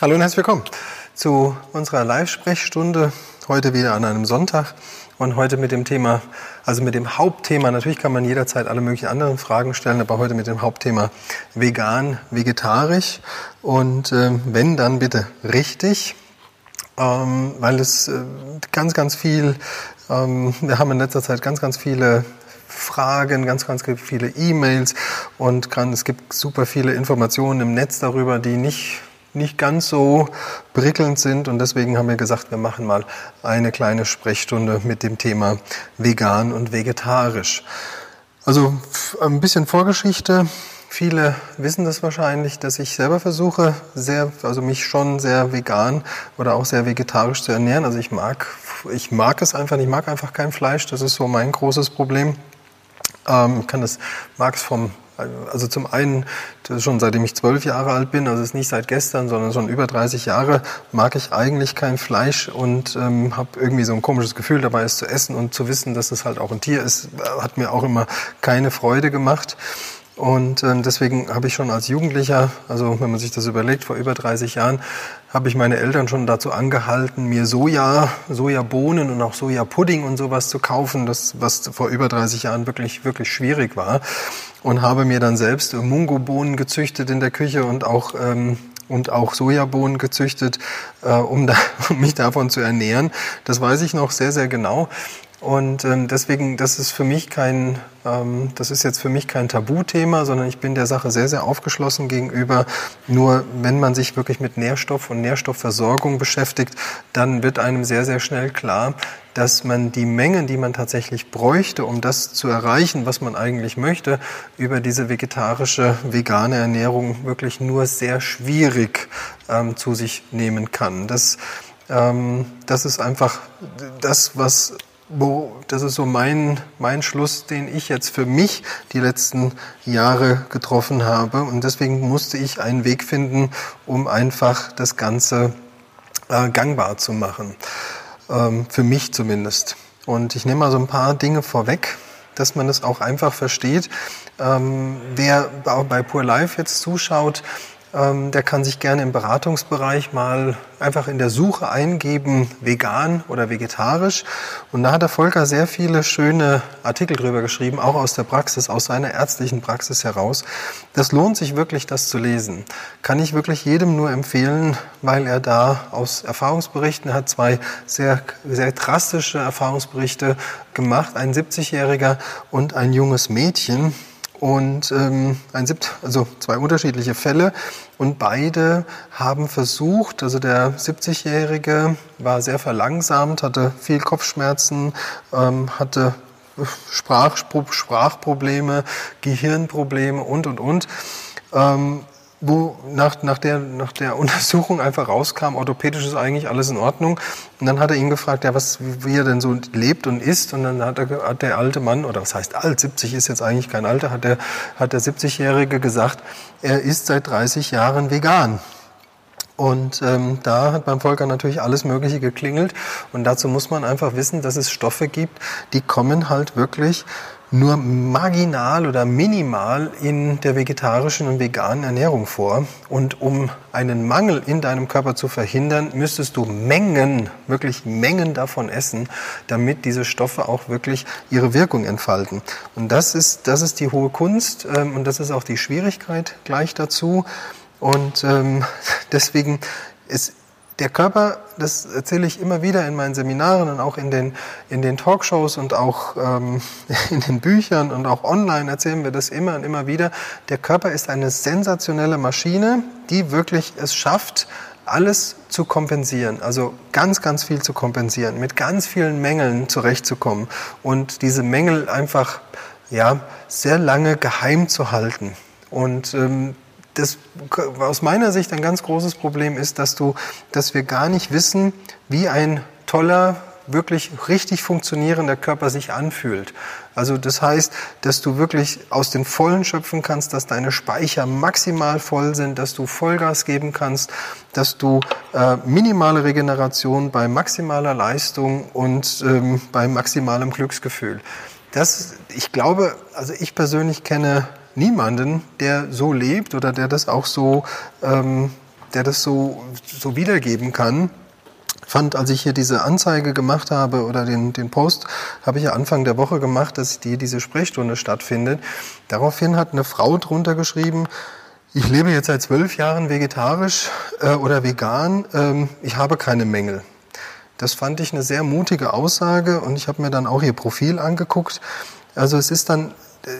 Hallo und herzlich willkommen zu unserer Live-Sprechstunde. Heute wieder an einem Sonntag. Und heute mit dem Thema, also mit dem Hauptthema, natürlich kann man jederzeit alle möglichen anderen Fragen stellen, aber heute mit dem Hauptthema vegan, vegetarisch. Und äh, wenn, dann bitte richtig, ähm, weil es äh, ganz, ganz viel, ähm, wir haben in letzter Zeit ganz, ganz viele Fragen, ganz, ganz viele E-Mails und kann, es gibt super viele Informationen im Netz darüber, die nicht nicht ganz so prickelnd sind. Und deswegen haben wir gesagt, wir machen mal eine kleine Sprechstunde mit dem Thema vegan und vegetarisch. Also ein bisschen Vorgeschichte. Viele wissen das wahrscheinlich, dass ich selber versuche, sehr, also mich schon sehr vegan oder auch sehr vegetarisch zu ernähren. Also ich mag, ich mag es einfach, ich mag einfach kein Fleisch. Das ist so mein großes Problem. Ähm, ich kann das, mag es vom also zum einen, schon seitdem ich zwölf Jahre alt bin, also es ist nicht seit gestern, sondern schon über 30 Jahre, mag ich eigentlich kein Fleisch und ähm, habe irgendwie so ein komisches Gefühl dabei, es zu essen und zu wissen, dass es halt auch ein Tier ist, hat mir auch immer keine Freude gemacht. Und äh, deswegen habe ich schon als Jugendlicher, also wenn man sich das überlegt, vor über 30 Jahren, habe ich meine Eltern schon dazu angehalten, mir Soja, Sojabohnen und auch Sojapudding und sowas zu kaufen, das, was vor über 30 Jahren wirklich, wirklich schwierig war. Und habe mir dann selbst Mungobohnen gezüchtet in der Küche und auch, ähm, und auch Sojabohnen gezüchtet, äh, um, da, um mich davon zu ernähren. Das weiß ich noch sehr, sehr genau. Und ähm, deswegen, das ist für mich kein, ähm, das ist jetzt für mich kein Tabuthema, sondern ich bin der Sache sehr, sehr aufgeschlossen gegenüber. Nur wenn man sich wirklich mit Nährstoff und Nährstoffversorgung beschäftigt, dann wird einem sehr, sehr schnell klar, dass man die Mengen, die man tatsächlich bräuchte, um das zu erreichen, was man eigentlich möchte, über diese vegetarische, vegane Ernährung wirklich nur sehr schwierig ähm, zu sich nehmen kann. Das, ähm, das ist einfach das, was das ist so mein, mein Schluss, den ich jetzt für mich die letzten Jahre getroffen habe. Und deswegen musste ich einen Weg finden, um einfach das Ganze äh, gangbar zu machen. Ähm, für mich zumindest. Und ich nehme mal so ein paar Dinge vorweg, dass man es auch einfach versteht. Ähm, wer bei Pure Life jetzt zuschaut, ähm, der kann sich gerne im Beratungsbereich mal einfach in der Suche eingeben, vegan oder vegetarisch. Und da hat der Volker sehr viele schöne Artikel drüber geschrieben, auch aus der Praxis, aus seiner ärztlichen Praxis heraus. Das lohnt sich wirklich, das zu lesen. Kann ich wirklich jedem nur empfehlen, weil er da aus Erfahrungsberichten hat zwei sehr, sehr drastische Erfahrungsberichte gemacht. Ein 70-Jähriger und ein junges Mädchen, und ähm, ein Siebt, also zwei unterschiedliche Fälle und beide haben versucht, also der 70-Jährige war sehr verlangsamt, hatte viel Kopfschmerzen, ähm, hatte Sprach, Sprachprobleme, Gehirnprobleme und und und. Ähm, wo nach, nach, der, nach der Untersuchung einfach rauskam, orthopädisch ist eigentlich alles in Ordnung. Und dann hat er ihn gefragt, ja, was, wie er denn so lebt und isst. Und dann hat, er, hat der alte Mann, oder was heißt alt, 70 ist jetzt eigentlich kein Alter, hat der, hat der 70-Jährige gesagt, er ist seit 30 Jahren vegan. Und ähm, da hat beim Volker natürlich alles Mögliche geklingelt. Und dazu muss man einfach wissen, dass es Stoffe gibt, die kommen halt wirklich nur marginal oder minimal in der vegetarischen und veganen Ernährung vor. Und um einen Mangel in deinem Körper zu verhindern, müsstest du Mengen, wirklich Mengen davon essen, damit diese Stoffe auch wirklich ihre Wirkung entfalten. Und das ist, das ist die hohe Kunst ähm, und das ist auch die Schwierigkeit gleich dazu. Und ähm, deswegen ist der Körper, das erzähle ich immer wieder in meinen Seminaren und auch in den, in den Talkshows und auch ähm, in den Büchern und auch online erzählen wir das immer und immer wieder. Der Körper ist eine sensationelle Maschine, die wirklich es schafft, alles zu kompensieren, also ganz, ganz viel zu kompensieren, mit ganz vielen Mängeln zurechtzukommen und diese Mängel einfach ja, sehr lange geheim zu halten. Und ähm, das aus meiner Sicht ein ganz großes Problem ist, dass du, dass wir gar nicht wissen, wie ein toller, wirklich richtig funktionierender Körper sich anfühlt. Also das heißt, dass du wirklich aus den Vollen schöpfen kannst, dass deine Speicher maximal voll sind, dass du Vollgas geben kannst, dass du äh, minimale Regeneration bei maximaler Leistung und ähm, bei maximalem Glücksgefühl. Das, ich glaube, also ich persönlich kenne niemanden, der so lebt oder der das auch so, ähm, der das so, so wiedergeben kann fand, als ich hier diese Anzeige gemacht habe oder den, den Post, habe ich ja Anfang der Woche gemacht, dass die, diese Sprechstunde stattfindet. Daraufhin hat eine Frau drunter geschrieben, ich lebe jetzt seit zwölf Jahren vegetarisch äh, oder vegan, ähm, ich habe keine Mängel. Das fand ich eine sehr mutige Aussage und ich habe mir dann auch ihr Profil angeguckt. Also es ist dann, äh,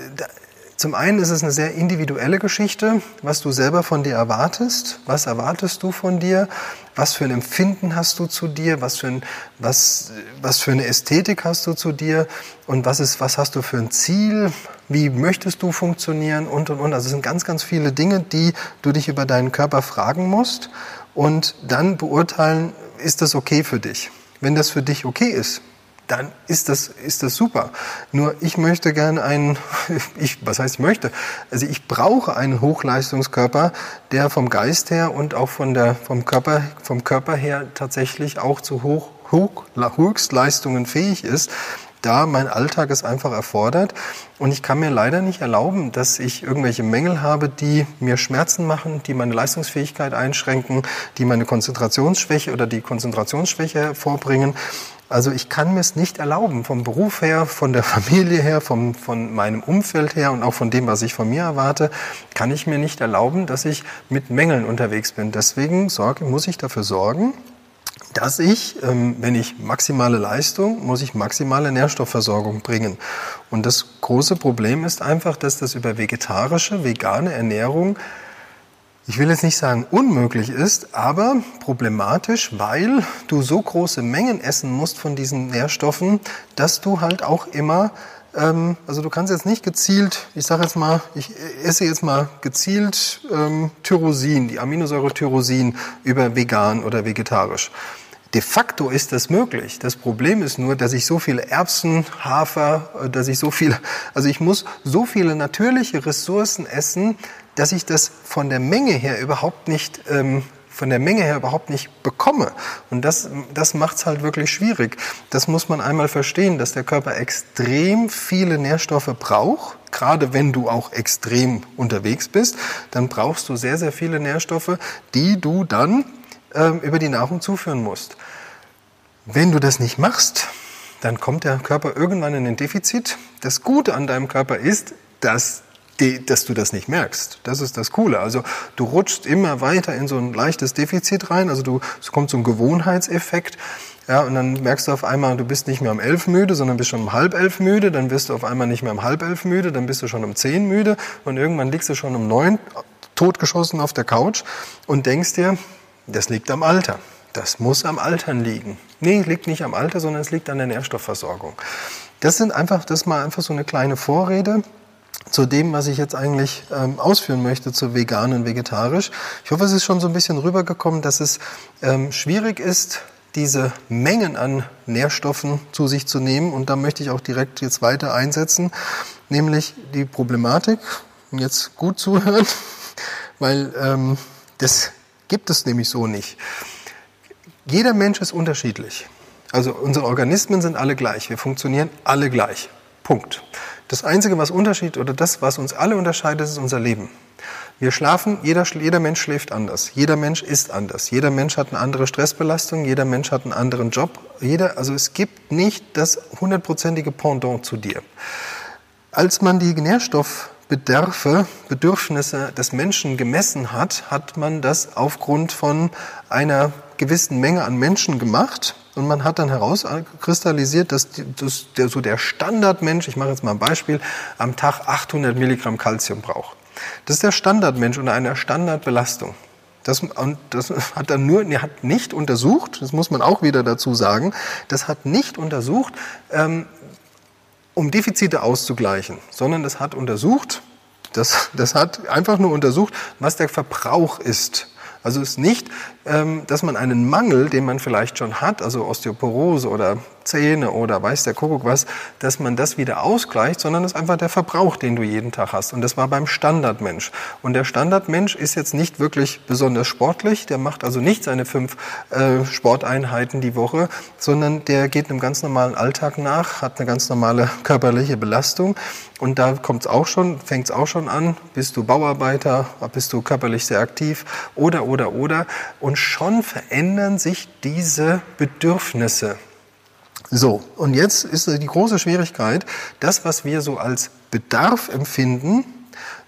zum einen ist es eine sehr individuelle Geschichte, was du selber von dir erwartest. Was erwartest du von dir? Was für ein Empfinden hast du zu dir? Was für, ein, was, was für eine Ästhetik hast du zu dir? Und was, ist, was hast du für ein Ziel? Wie möchtest du funktionieren? Und, und, und. Also es sind ganz, ganz viele Dinge, die du dich über deinen Körper fragen musst und dann beurteilen, ist das okay für dich? Wenn das für dich okay ist, dann ist das, ist das super. Nur ich möchte gerne einen, ich, was heißt ich möchte? Also ich brauche einen Hochleistungskörper, der vom Geist her und auch von der, vom Körper, vom Körper her tatsächlich auch zu Hoch, Hoch, Höchstleistungen fähig ist da mein Alltag es einfach erfordert. Und ich kann mir leider nicht erlauben, dass ich irgendwelche Mängel habe, die mir Schmerzen machen, die meine Leistungsfähigkeit einschränken, die meine Konzentrationsschwäche oder die Konzentrationsschwäche hervorbringen. Also ich kann mir es nicht erlauben, vom Beruf her, von der Familie her, vom, von meinem Umfeld her und auch von dem, was ich von mir erwarte, kann ich mir nicht erlauben, dass ich mit Mängeln unterwegs bin. Deswegen sorge, muss ich dafür sorgen, dass ich, ähm, wenn ich maximale Leistung, muss ich maximale Nährstoffversorgung bringen. Und das große Problem ist einfach, dass das über vegetarische, vegane Ernährung ich will jetzt nicht sagen unmöglich ist, aber problematisch, weil du so große Mengen essen musst von diesen Nährstoffen, dass du halt auch immer, ähm, also du kannst jetzt nicht gezielt, ich sage jetzt mal, ich esse jetzt mal gezielt ähm, Tyrosin, die Aminosäure Tyrosin über vegan oder vegetarisch. De facto ist das möglich. Das Problem ist nur, dass ich so viele Erbsen, Hafer, äh, dass ich so viele, also ich muss so viele natürliche Ressourcen essen, dass ich das von der Menge her überhaupt nicht ähm, von der Menge her überhaupt nicht bekomme. Und das, das macht es halt wirklich schwierig. Das muss man einmal verstehen, dass der Körper extrem viele Nährstoffe braucht. Gerade wenn du auch extrem unterwegs bist, dann brauchst du sehr, sehr viele Nährstoffe, die du dann ähm, über die Nahrung zuführen musst. Wenn du das nicht machst, dann kommt der Körper irgendwann in ein Defizit. Das Gute an deinem Körper ist, dass die, dass du das nicht merkst. Das ist das Coole. Also du rutschst immer weiter in so ein leichtes Defizit rein. Also du, es kommt so ein Gewohnheitseffekt. Ja, und dann merkst du auf einmal, du bist nicht mehr um elf müde, sondern bist schon um halb elf müde. Dann wirst du auf einmal nicht mehr um halb elf müde, dann bist du schon um zehn müde. Und irgendwann liegst du schon um neun totgeschossen auf der Couch und denkst dir, das liegt am Alter. Das muss am Altern liegen. Nee, liegt nicht am Alter, sondern es liegt an der Nährstoffversorgung. Das sind einfach, das ist mal einfach so eine kleine Vorrede zu dem, was ich jetzt eigentlich ähm, ausführen möchte, zu vegan und vegetarisch. Ich hoffe, es ist schon so ein bisschen rübergekommen, dass es ähm, schwierig ist, diese Mengen an Nährstoffen zu sich zu nehmen. Und da möchte ich auch direkt jetzt weiter einsetzen, nämlich die Problematik, jetzt gut zuhören, weil ähm, das gibt es nämlich so nicht. Jeder Mensch ist unterschiedlich. Also unsere Organismen sind alle gleich. Wir funktionieren alle gleich. Punkt. Das Einzige, was Unterschied oder das, was uns alle unterscheidet, ist unser Leben. Wir schlafen, jeder, jeder Mensch schläft anders, jeder Mensch ist anders, jeder Mensch hat eine andere Stressbelastung, jeder Mensch hat einen anderen Job, jeder, also es gibt nicht das hundertprozentige Pendant zu dir. Als man die Nährstoffbedarfe, Bedürfnisse des Menschen gemessen hat, hat man das aufgrund von einer gewissen Menge an Menschen gemacht und man hat dann herauskristallisiert, dass, dass der, so der Standardmensch, ich mache jetzt mal ein Beispiel, am Tag 800 Milligramm Kalzium braucht. Das ist der Standardmensch unter einer Standardbelastung. Das, und das hat dann nur, er hat nicht untersucht, das muss man auch wieder dazu sagen, das hat nicht untersucht, ähm, um Defizite auszugleichen, sondern das hat untersucht, das, das hat einfach nur untersucht, was der Verbrauch ist also ist nicht, dass man einen Mangel, den man vielleicht schon hat, also Osteoporose oder Zähne oder weiß der Kuckuck was, dass man das wieder ausgleicht, sondern es ist einfach der Verbrauch, den du jeden Tag hast. Und das war beim Standardmensch. Und der Standardmensch ist jetzt nicht wirklich besonders sportlich, der macht also nicht seine fünf äh, Sporteinheiten die Woche, sondern der geht einem ganz normalen Alltag nach, hat eine ganz normale körperliche Belastung. Und da kommt es auch schon, fängt es auch schon an, bist du Bauarbeiter, bist du körperlich sehr aktiv oder, oder, oder. Und schon verändern sich diese Bedürfnisse. So, und jetzt ist die große Schwierigkeit, das, was wir so als Bedarf empfinden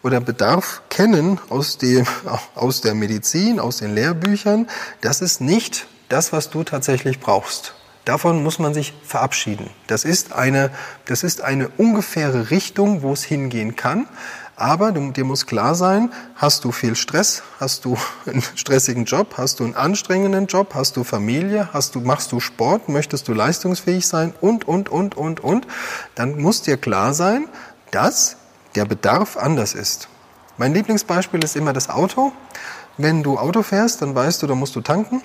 oder Bedarf kennen aus, dem, aus der Medizin, aus den Lehrbüchern, das ist nicht das, was du tatsächlich brauchst. Davon muss man sich verabschieden. Das ist eine, das ist eine ungefähre Richtung, wo es hingehen kann. Aber du, dir muss klar sein, hast du viel Stress, hast du einen stressigen Job, hast du einen anstrengenden Job, hast du Familie, hast du, machst du Sport, möchtest du leistungsfähig sein und, und, und, und, und, dann muss dir klar sein, dass der Bedarf anders ist. Mein Lieblingsbeispiel ist immer das Auto. Wenn du Auto fährst, dann weißt du, da musst du tanken.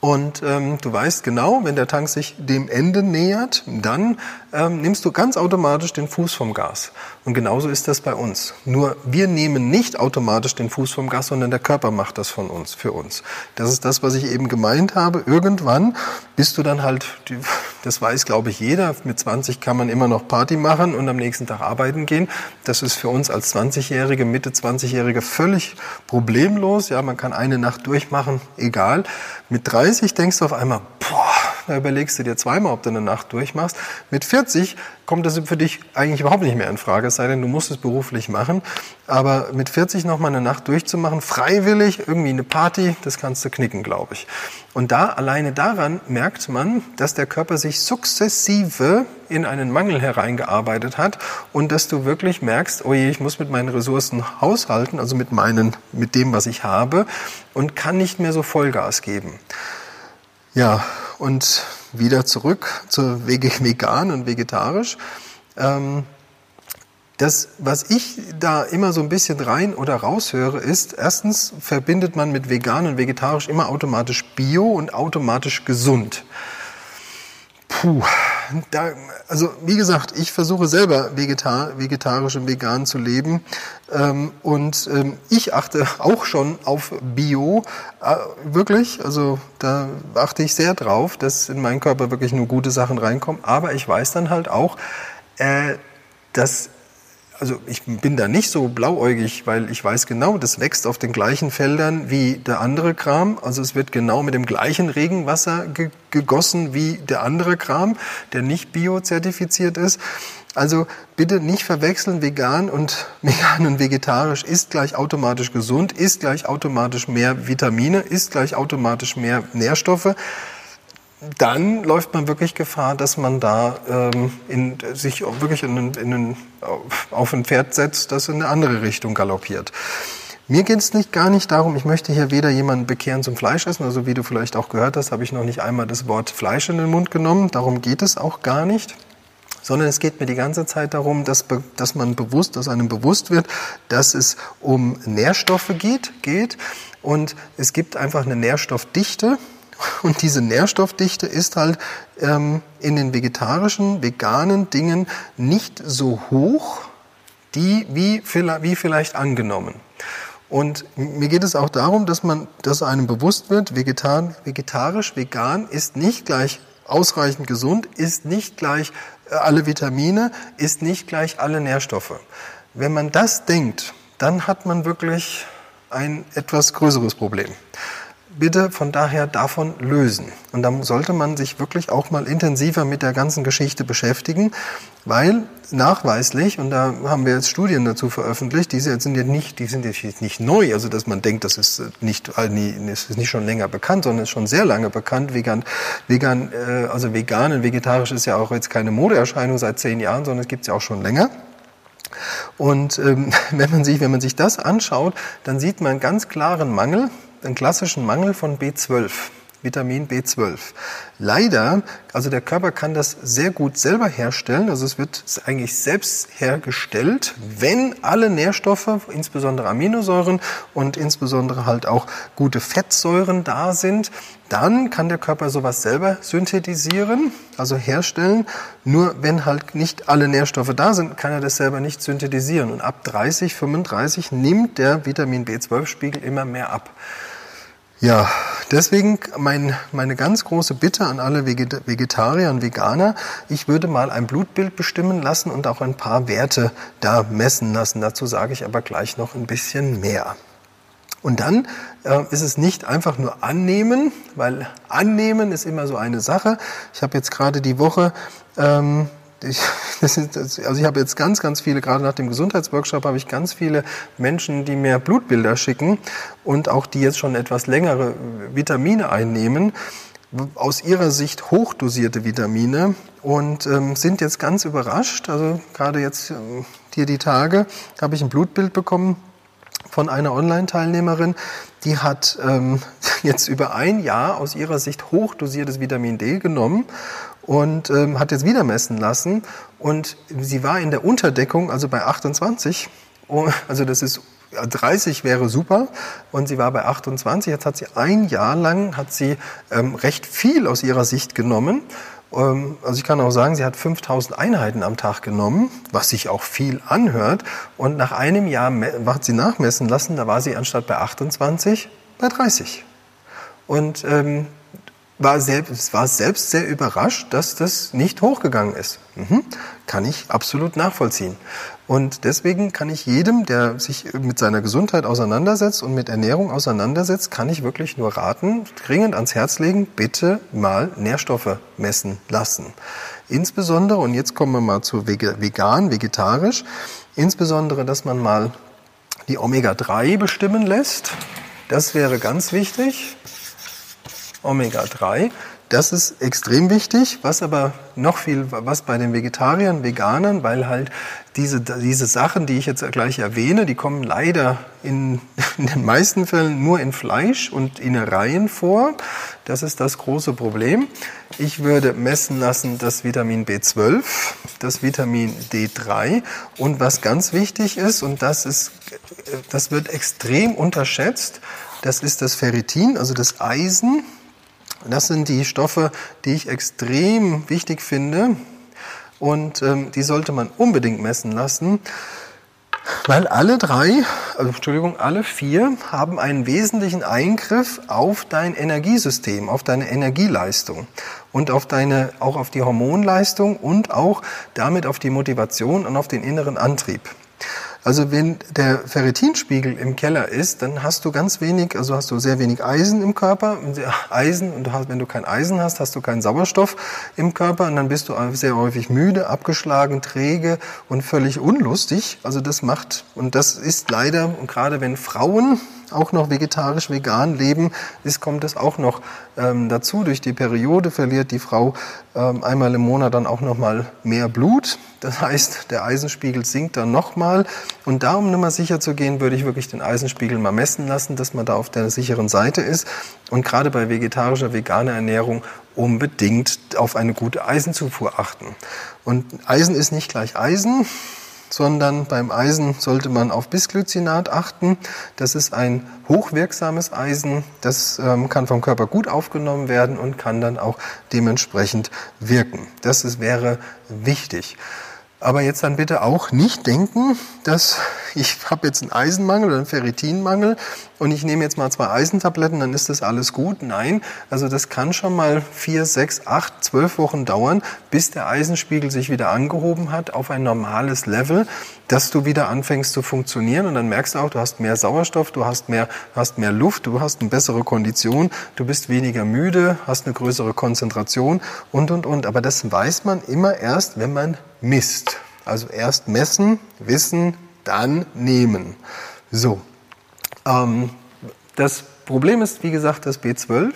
Und ähm, du weißt genau, wenn der Tank sich dem Ende nähert, dann ähm, nimmst du ganz automatisch den Fuß vom Gas. Und genauso ist das bei uns. Nur wir nehmen nicht automatisch den Fuß vom Gas, sondern der Körper macht das von uns, für uns. Das ist das, was ich eben gemeint habe. Irgendwann bist du dann halt, das weiß glaube ich jeder, mit 20 kann man immer noch Party machen und am nächsten Tag arbeiten gehen. Das ist für uns als 20-Jährige, Mitte 20-Jährige völlig problemlos. Ja, man kann eine Nacht durchmachen, egal. Mit 30 denkst du auf einmal, boah, da überlegst du dir zweimal, ob du eine Nacht durchmachst. Mit 40 kommt das für dich eigentlich überhaupt nicht mehr in Frage, es sei denn, du musst es beruflich machen. Aber mit 40 noch mal eine Nacht durchzumachen, freiwillig, irgendwie eine Party, das kannst du knicken, glaube ich. Und da, alleine daran merkt man, dass der Körper sich sukzessive in einen Mangel hereingearbeitet hat und dass du wirklich merkst, oh je, ich muss mit meinen Ressourcen haushalten, also mit meinen, mit dem, was ich habe und kann nicht mehr so Vollgas geben. Ja, und wieder zurück zu vegan und vegetarisch. Ähm, das, was ich da immer so ein bisschen rein oder raus höre, ist, erstens verbindet man mit vegan und vegetarisch immer automatisch bio und automatisch gesund. Puh, da, also wie gesagt, ich versuche selber vegetar vegetarisch und vegan zu leben. Ähm, und ähm, ich achte auch schon auf Bio, äh, wirklich, also da achte ich sehr drauf, dass in meinen Körper wirklich nur gute Sachen reinkommen, aber ich weiß dann halt auch, äh, dass also ich bin da nicht so blauäugig, weil ich weiß genau, das wächst auf den gleichen Feldern wie der andere Kram. Also es wird genau mit dem gleichen Regenwasser ge gegossen wie der andere Kram, der nicht biozertifiziert ist. Also bitte nicht verwechseln, vegan und vegan und vegetarisch ist gleich automatisch gesund, ist gleich automatisch mehr Vitamine, ist gleich automatisch mehr Nährstoffe dann läuft man wirklich Gefahr, dass man da ähm, in, sich wirklich in, in, auf ein Pferd setzt, das in eine andere Richtung galoppiert. Mir geht es nicht gar nicht darum, ich möchte hier weder jemanden bekehren zum Fleischessen, also wie du vielleicht auch gehört hast, habe ich noch nicht einmal das Wort Fleisch in den Mund genommen, darum geht es auch gar nicht. Sondern es geht mir die ganze Zeit darum, dass, dass man bewusst, dass einem bewusst wird, dass es um Nährstoffe geht, geht. Und es gibt einfach eine Nährstoffdichte und diese Nährstoffdichte ist halt ähm, in den vegetarischen, veganen Dingen nicht so hoch, die wie, wie vielleicht angenommen. Und mir geht es auch darum, dass man, dass einem bewusst wird, vegetar, vegetarisch, vegan ist nicht gleich ausreichend gesund, ist nicht gleich äh, alle Vitamine, ist nicht gleich alle Nährstoffe. Wenn man das denkt, dann hat man wirklich ein etwas größeres Problem bitte von daher davon lösen. Und da sollte man sich wirklich auch mal intensiver mit der ganzen Geschichte beschäftigen, weil nachweislich, und da haben wir jetzt Studien dazu veröffentlicht, die sind ja nicht, die sind jetzt nicht neu, also dass man denkt, das ist nicht, das ist nicht schon länger bekannt, sondern ist schon sehr lange bekannt. Vegan, vegan, äh, also vegan und vegetarisch ist ja auch jetzt keine Modeerscheinung seit zehn Jahren, sondern es gibt es ja auch schon länger. Und ähm, wenn man sich, wenn man sich das anschaut, dann sieht man einen ganz klaren Mangel einen klassischen Mangel von B12. Vitamin B12. Leider, also der Körper kann das sehr gut selber herstellen, also es wird eigentlich selbst hergestellt, wenn alle Nährstoffe, insbesondere Aminosäuren und insbesondere halt auch gute Fettsäuren da sind, dann kann der Körper sowas selber synthetisieren, also herstellen. Nur wenn halt nicht alle Nährstoffe da sind, kann er das selber nicht synthetisieren. Und ab 30, 35 nimmt der Vitamin B12-Spiegel immer mehr ab. Ja, deswegen mein, meine ganz große Bitte an alle Vegetarier und Veganer, ich würde mal ein Blutbild bestimmen lassen und auch ein paar Werte da messen lassen. Dazu sage ich aber gleich noch ein bisschen mehr. Und dann äh, ist es nicht einfach nur annehmen, weil annehmen ist immer so eine Sache. Ich habe jetzt gerade die Woche ähm, ich, ist, also ich habe jetzt ganz, ganz viele, gerade nach dem Gesundheitsworkshop habe ich ganz viele Menschen, die mir Blutbilder schicken und auch die jetzt schon etwas längere Vitamine einnehmen, aus ihrer Sicht hochdosierte Vitamine und ähm, sind jetzt ganz überrascht. Also gerade jetzt ähm, hier die Tage habe ich ein Blutbild bekommen von einer Online-Teilnehmerin, die hat ähm, jetzt über ein Jahr aus ihrer Sicht hochdosiertes Vitamin D genommen und ähm, hat jetzt wieder messen lassen. Und sie war in der Unterdeckung, also bei 28. Also das ist 30 wäre super und sie war bei 28. Jetzt hat sie ein Jahr lang hat sie ähm, recht viel aus ihrer Sicht genommen. Ähm, also ich kann auch sagen, sie hat 5000 Einheiten am Tag genommen, was sich auch viel anhört. Und nach einem Jahr hat sie nachmessen lassen, da war sie anstatt bei 28 bei 30. Und ähm, war selbst, war selbst sehr überrascht, dass das nicht hochgegangen ist. Mhm. Kann ich absolut nachvollziehen. Und deswegen kann ich jedem, der sich mit seiner Gesundheit auseinandersetzt und mit Ernährung auseinandersetzt, kann ich wirklich nur raten, dringend ans Herz legen, bitte mal Nährstoffe messen lassen. Insbesondere, und jetzt kommen wir mal zu vegan, vegetarisch, insbesondere, dass man mal die Omega-3 bestimmen lässt. Das wäre ganz wichtig. Omega-3. Das ist extrem wichtig, was aber noch viel, was bei den Vegetariern, Veganern, weil halt diese, diese Sachen, die ich jetzt gleich erwähne, die kommen leider in, in den meisten Fällen nur in Fleisch und Innereien vor. Das ist das große Problem. Ich würde messen lassen das Vitamin B12, das Vitamin D3 und was ganz wichtig ist, und das ist, das wird extrem unterschätzt, das ist das Ferritin, also das Eisen. Das sind die Stoffe, die ich extrem wichtig finde und ähm, die sollte man unbedingt messen lassen, weil alle drei, also Entschuldigung, alle vier haben einen wesentlichen Eingriff auf dein Energiesystem, auf deine Energieleistung und auf deine, auch auf die Hormonleistung und auch damit auf die Motivation und auf den inneren Antrieb. Also wenn der Ferritinspiegel im Keller ist, dann hast du ganz wenig, also hast du sehr wenig Eisen im Körper. Eisen, und wenn du kein Eisen hast, hast du keinen Sauerstoff im Körper und dann bist du sehr häufig müde, abgeschlagen, träge und völlig unlustig. Also das macht, und das ist leider, und gerade wenn Frauen auch noch vegetarisch, vegan leben, ist, kommt es auch noch ähm, dazu. Durch die Periode verliert die Frau ähm, einmal im Monat dann auch noch mal mehr Blut. Das heißt, der Eisenspiegel sinkt dann nochmal. Und da, um immer sicher zu gehen, würde ich wirklich den Eisenspiegel mal messen lassen, dass man da auf der sicheren Seite ist. Und gerade bei vegetarischer, veganer Ernährung unbedingt auf eine gute Eisenzufuhr achten. Und Eisen ist nicht gleich Eisen sondern beim Eisen sollte man auf Bisglycinat achten. Das ist ein hochwirksames Eisen, das ähm, kann vom Körper gut aufgenommen werden und kann dann auch dementsprechend wirken. Das ist, wäre wichtig. Aber jetzt dann bitte auch nicht denken, dass ich habe jetzt einen Eisenmangel oder einen Ferritinmangel und ich nehme jetzt mal zwei Eisentabletten, dann ist das alles gut. Nein, also das kann schon mal vier, sechs, acht, zwölf Wochen dauern, bis der Eisenspiegel sich wieder angehoben hat auf ein normales Level, dass du wieder anfängst zu funktionieren und dann merkst du auch, du hast mehr Sauerstoff, du hast mehr, hast mehr Luft, du hast eine bessere Kondition, du bist weniger müde, hast eine größere Konzentration und, und, und. Aber das weiß man immer erst, wenn man misst. Also erst messen, wissen, dann nehmen. So. Ähm, das Problem ist, wie gesagt, das B12.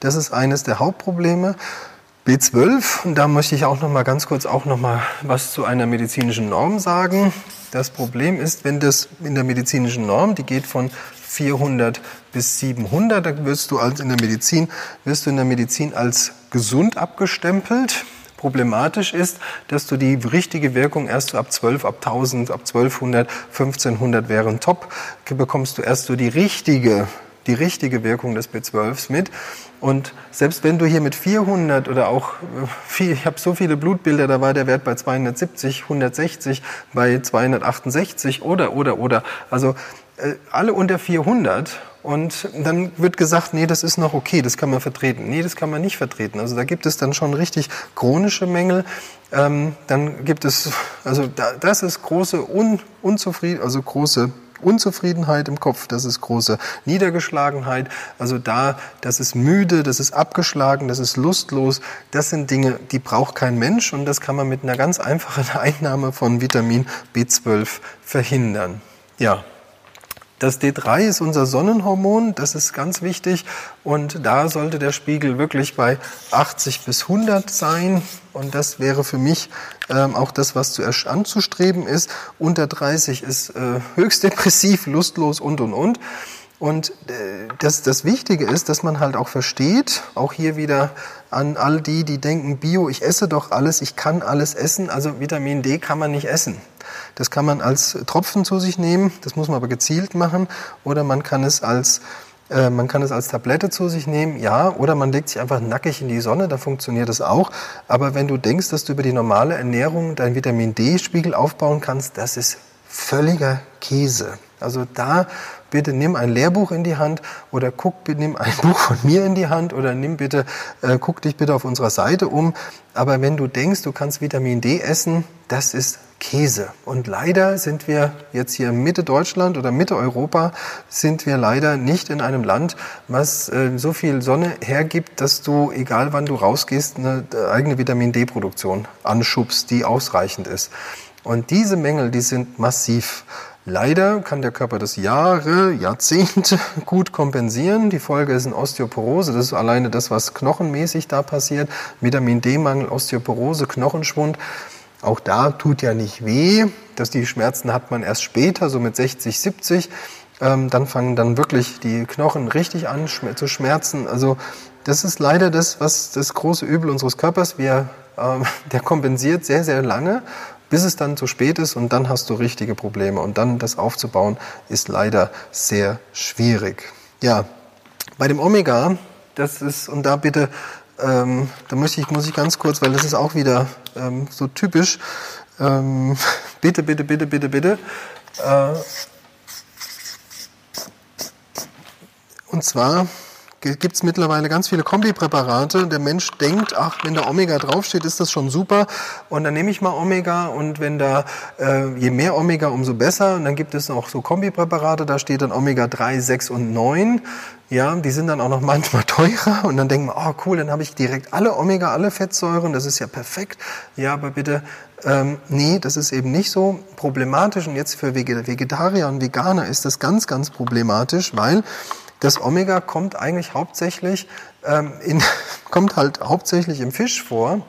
Das ist eines der Hauptprobleme. B12, und da möchte ich auch noch mal ganz kurz auch noch mal was zu einer medizinischen Norm sagen. Das Problem ist, wenn das in der medizinischen Norm, die geht von 400 bis 700. Da wirst du als in der Medizin, wirst du in der Medizin als gesund abgestempelt. Problematisch ist, dass du die richtige Wirkung erst ab 12, ab 1000, ab 1200, 1500 wären top, bekommst du erst so die richtige die richtige Wirkung des B12s mit. Und selbst wenn du hier mit 400 oder auch, äh, viel, ich habe so viele Blutbilder, da war der Wert bei 270, 160, bei 268 oder, oder, oder. Also äh, alle unter 400 und dann wird gesagt, nee, das ist noch okay, das kann man vertreten. Nee, das kann man nicht vertreten. Also da gibt es dann schon richtig chronische Mängel. Ähm, dann gibt es, also da, das ist große Un, Unzufrieden, also große Unzufriedenheit im Kopf, das ist große Niedergeschlagenheit. Also da, das ist müde, das ist abgeschlagen, das ist lustlos. Das sind Dinge, die braucht kein Mensch und das kann man mit einer ganz einfachen Einnahme von Vitamin B12 verhindern. Ja, das D3 ist unser Sonnenhormon, das ist ganz wichtig und da sollte der Spiegel wirklich bei 80 bis 100 sein und das wäre für mich ähm, auch das, was zuerst anzustreben ist. Unter 30 ist äh, höchst depressiv, lustlos und und und. Und äh, das, das Wichtige ist, dass man halt auch versteht, auch hier wieder an all die, die denken, Bio, ich esse doch alles, ich kann alles essen. Also Vitamin D kann man nicht essen. Das kann man als Tropfen zu sich nehmen, das muss man aber gezielt machen, oder man kann es als äh, man kann es als Tablette zu sich nehmen, ja, oder man legt sich einfach nackig in die Sonne, da funktioniert es auch. Aber wenn du denkst, dass du über die normale Ernährung deinen Vitamin D-Spiegel aufbauen kannst, das ist völliger Käse. Also da bitte nimm ein Lehrbuch in die Hand oder guck, nimm ein Buch von mir in die Hand oder nimm bitte, äh, guck dich bitte auf unserer Seite um. Aber wenn du denkst, du kannst Vitamin D essen, das ist Käse. Und leider sind wir jetzt hier Mitte Deutschland oder Mitte Europa, sind wir leider nicht in einem Land, was äh, so viel Sonne hergibt, dass du, egal wann du rausgehst, eine eigene Vitamin D-Produktion anschubst, die ausreichend ist. Und diese Mängel, die sind massiv. Leider kann der Körper das Jahre, Jahrzehnte gut kompensieren. Die Folge ist eine Osteoporose. Das ist alleine das, was knochenmäßig da passiert. Vitamin D-Mangel, Osteoporose, Knochenschwund. Auch da tut ja nicht weh. Dass die Schmerzen hat man erst später, so mit 60, 70. Ähm, dann fangen dann wirklich die Knochen richtig an zu schmerzen. Also das ist leider das, was das große Übel unseres Körpers. Wir, äh, der kompensiert sehr, sehr lange bis es dann zu spät ist und dann hast du richtige Probleme. Und dann das aufzubauen, ist leider sehr schwierig. Ja, bei dem Omega, das ist, und da bitte, ähm, da möchte ich, muss ich ganz kurz, weil das ist auch wieder ähm, so typisch, ähm, bitte, bitte, bitte, bitte, bitte. Äh, und zwar gibt es mittlerweile ganz viele Kombipräparate. Der Mensch denkt, ach, wenn da Omega draufsteht, ist das schon super. Und dann nehme ich mal Omega und wenn da, äh, je mehr Omega, umso besser. Und dann gibt es auch so Kombipräparate, da steht dann Omega 3, 6 und 9. Ja, die sind dann auch noch manchmal teurer und dann denkt man, oh cool, dann habe ich direkt alle Omega, alle Fettsäuren, das ist ja perfekt. Ja, aber bitte, ähm, nee, das ist eben nicht so problematisch und jetzt für Vegetarier und Veganer ist das ganz, ganz problematisch, weil das Omega kommt eigentlich hauptsächlich, ähm, in, kommt halt hauptsächlich im Fisch vor.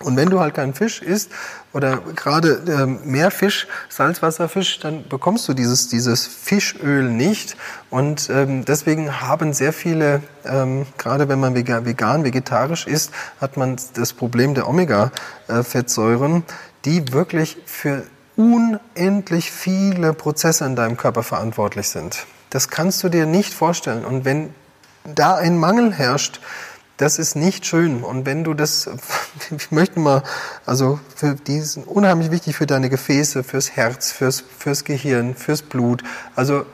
Und wenn du halt keinen Fisch isst oder gerade ähm, mehr Fisch, Salzwasserfisch, dann bekommst du dieses, dieses Fischöl nicht. Und ähm, deswegen haben sehr viele, ähm, gerade wenn man vegan, vegetarisch isst, hat man das Problem der Omega-Fettsäuren, die wirklich für unendlich viele Prozesse in deinem Körper verantwortlich sind. Das kannst du dir nicht vorstellen. Und wenn da ein Mangel herrscht, das ist nicht schön. Und wenn du das, ich möchte mal, also für die sind unheimlich wichtig für deine Gefäße, fürs Herz, fürs, fürs Gehirn, fürs Blut, also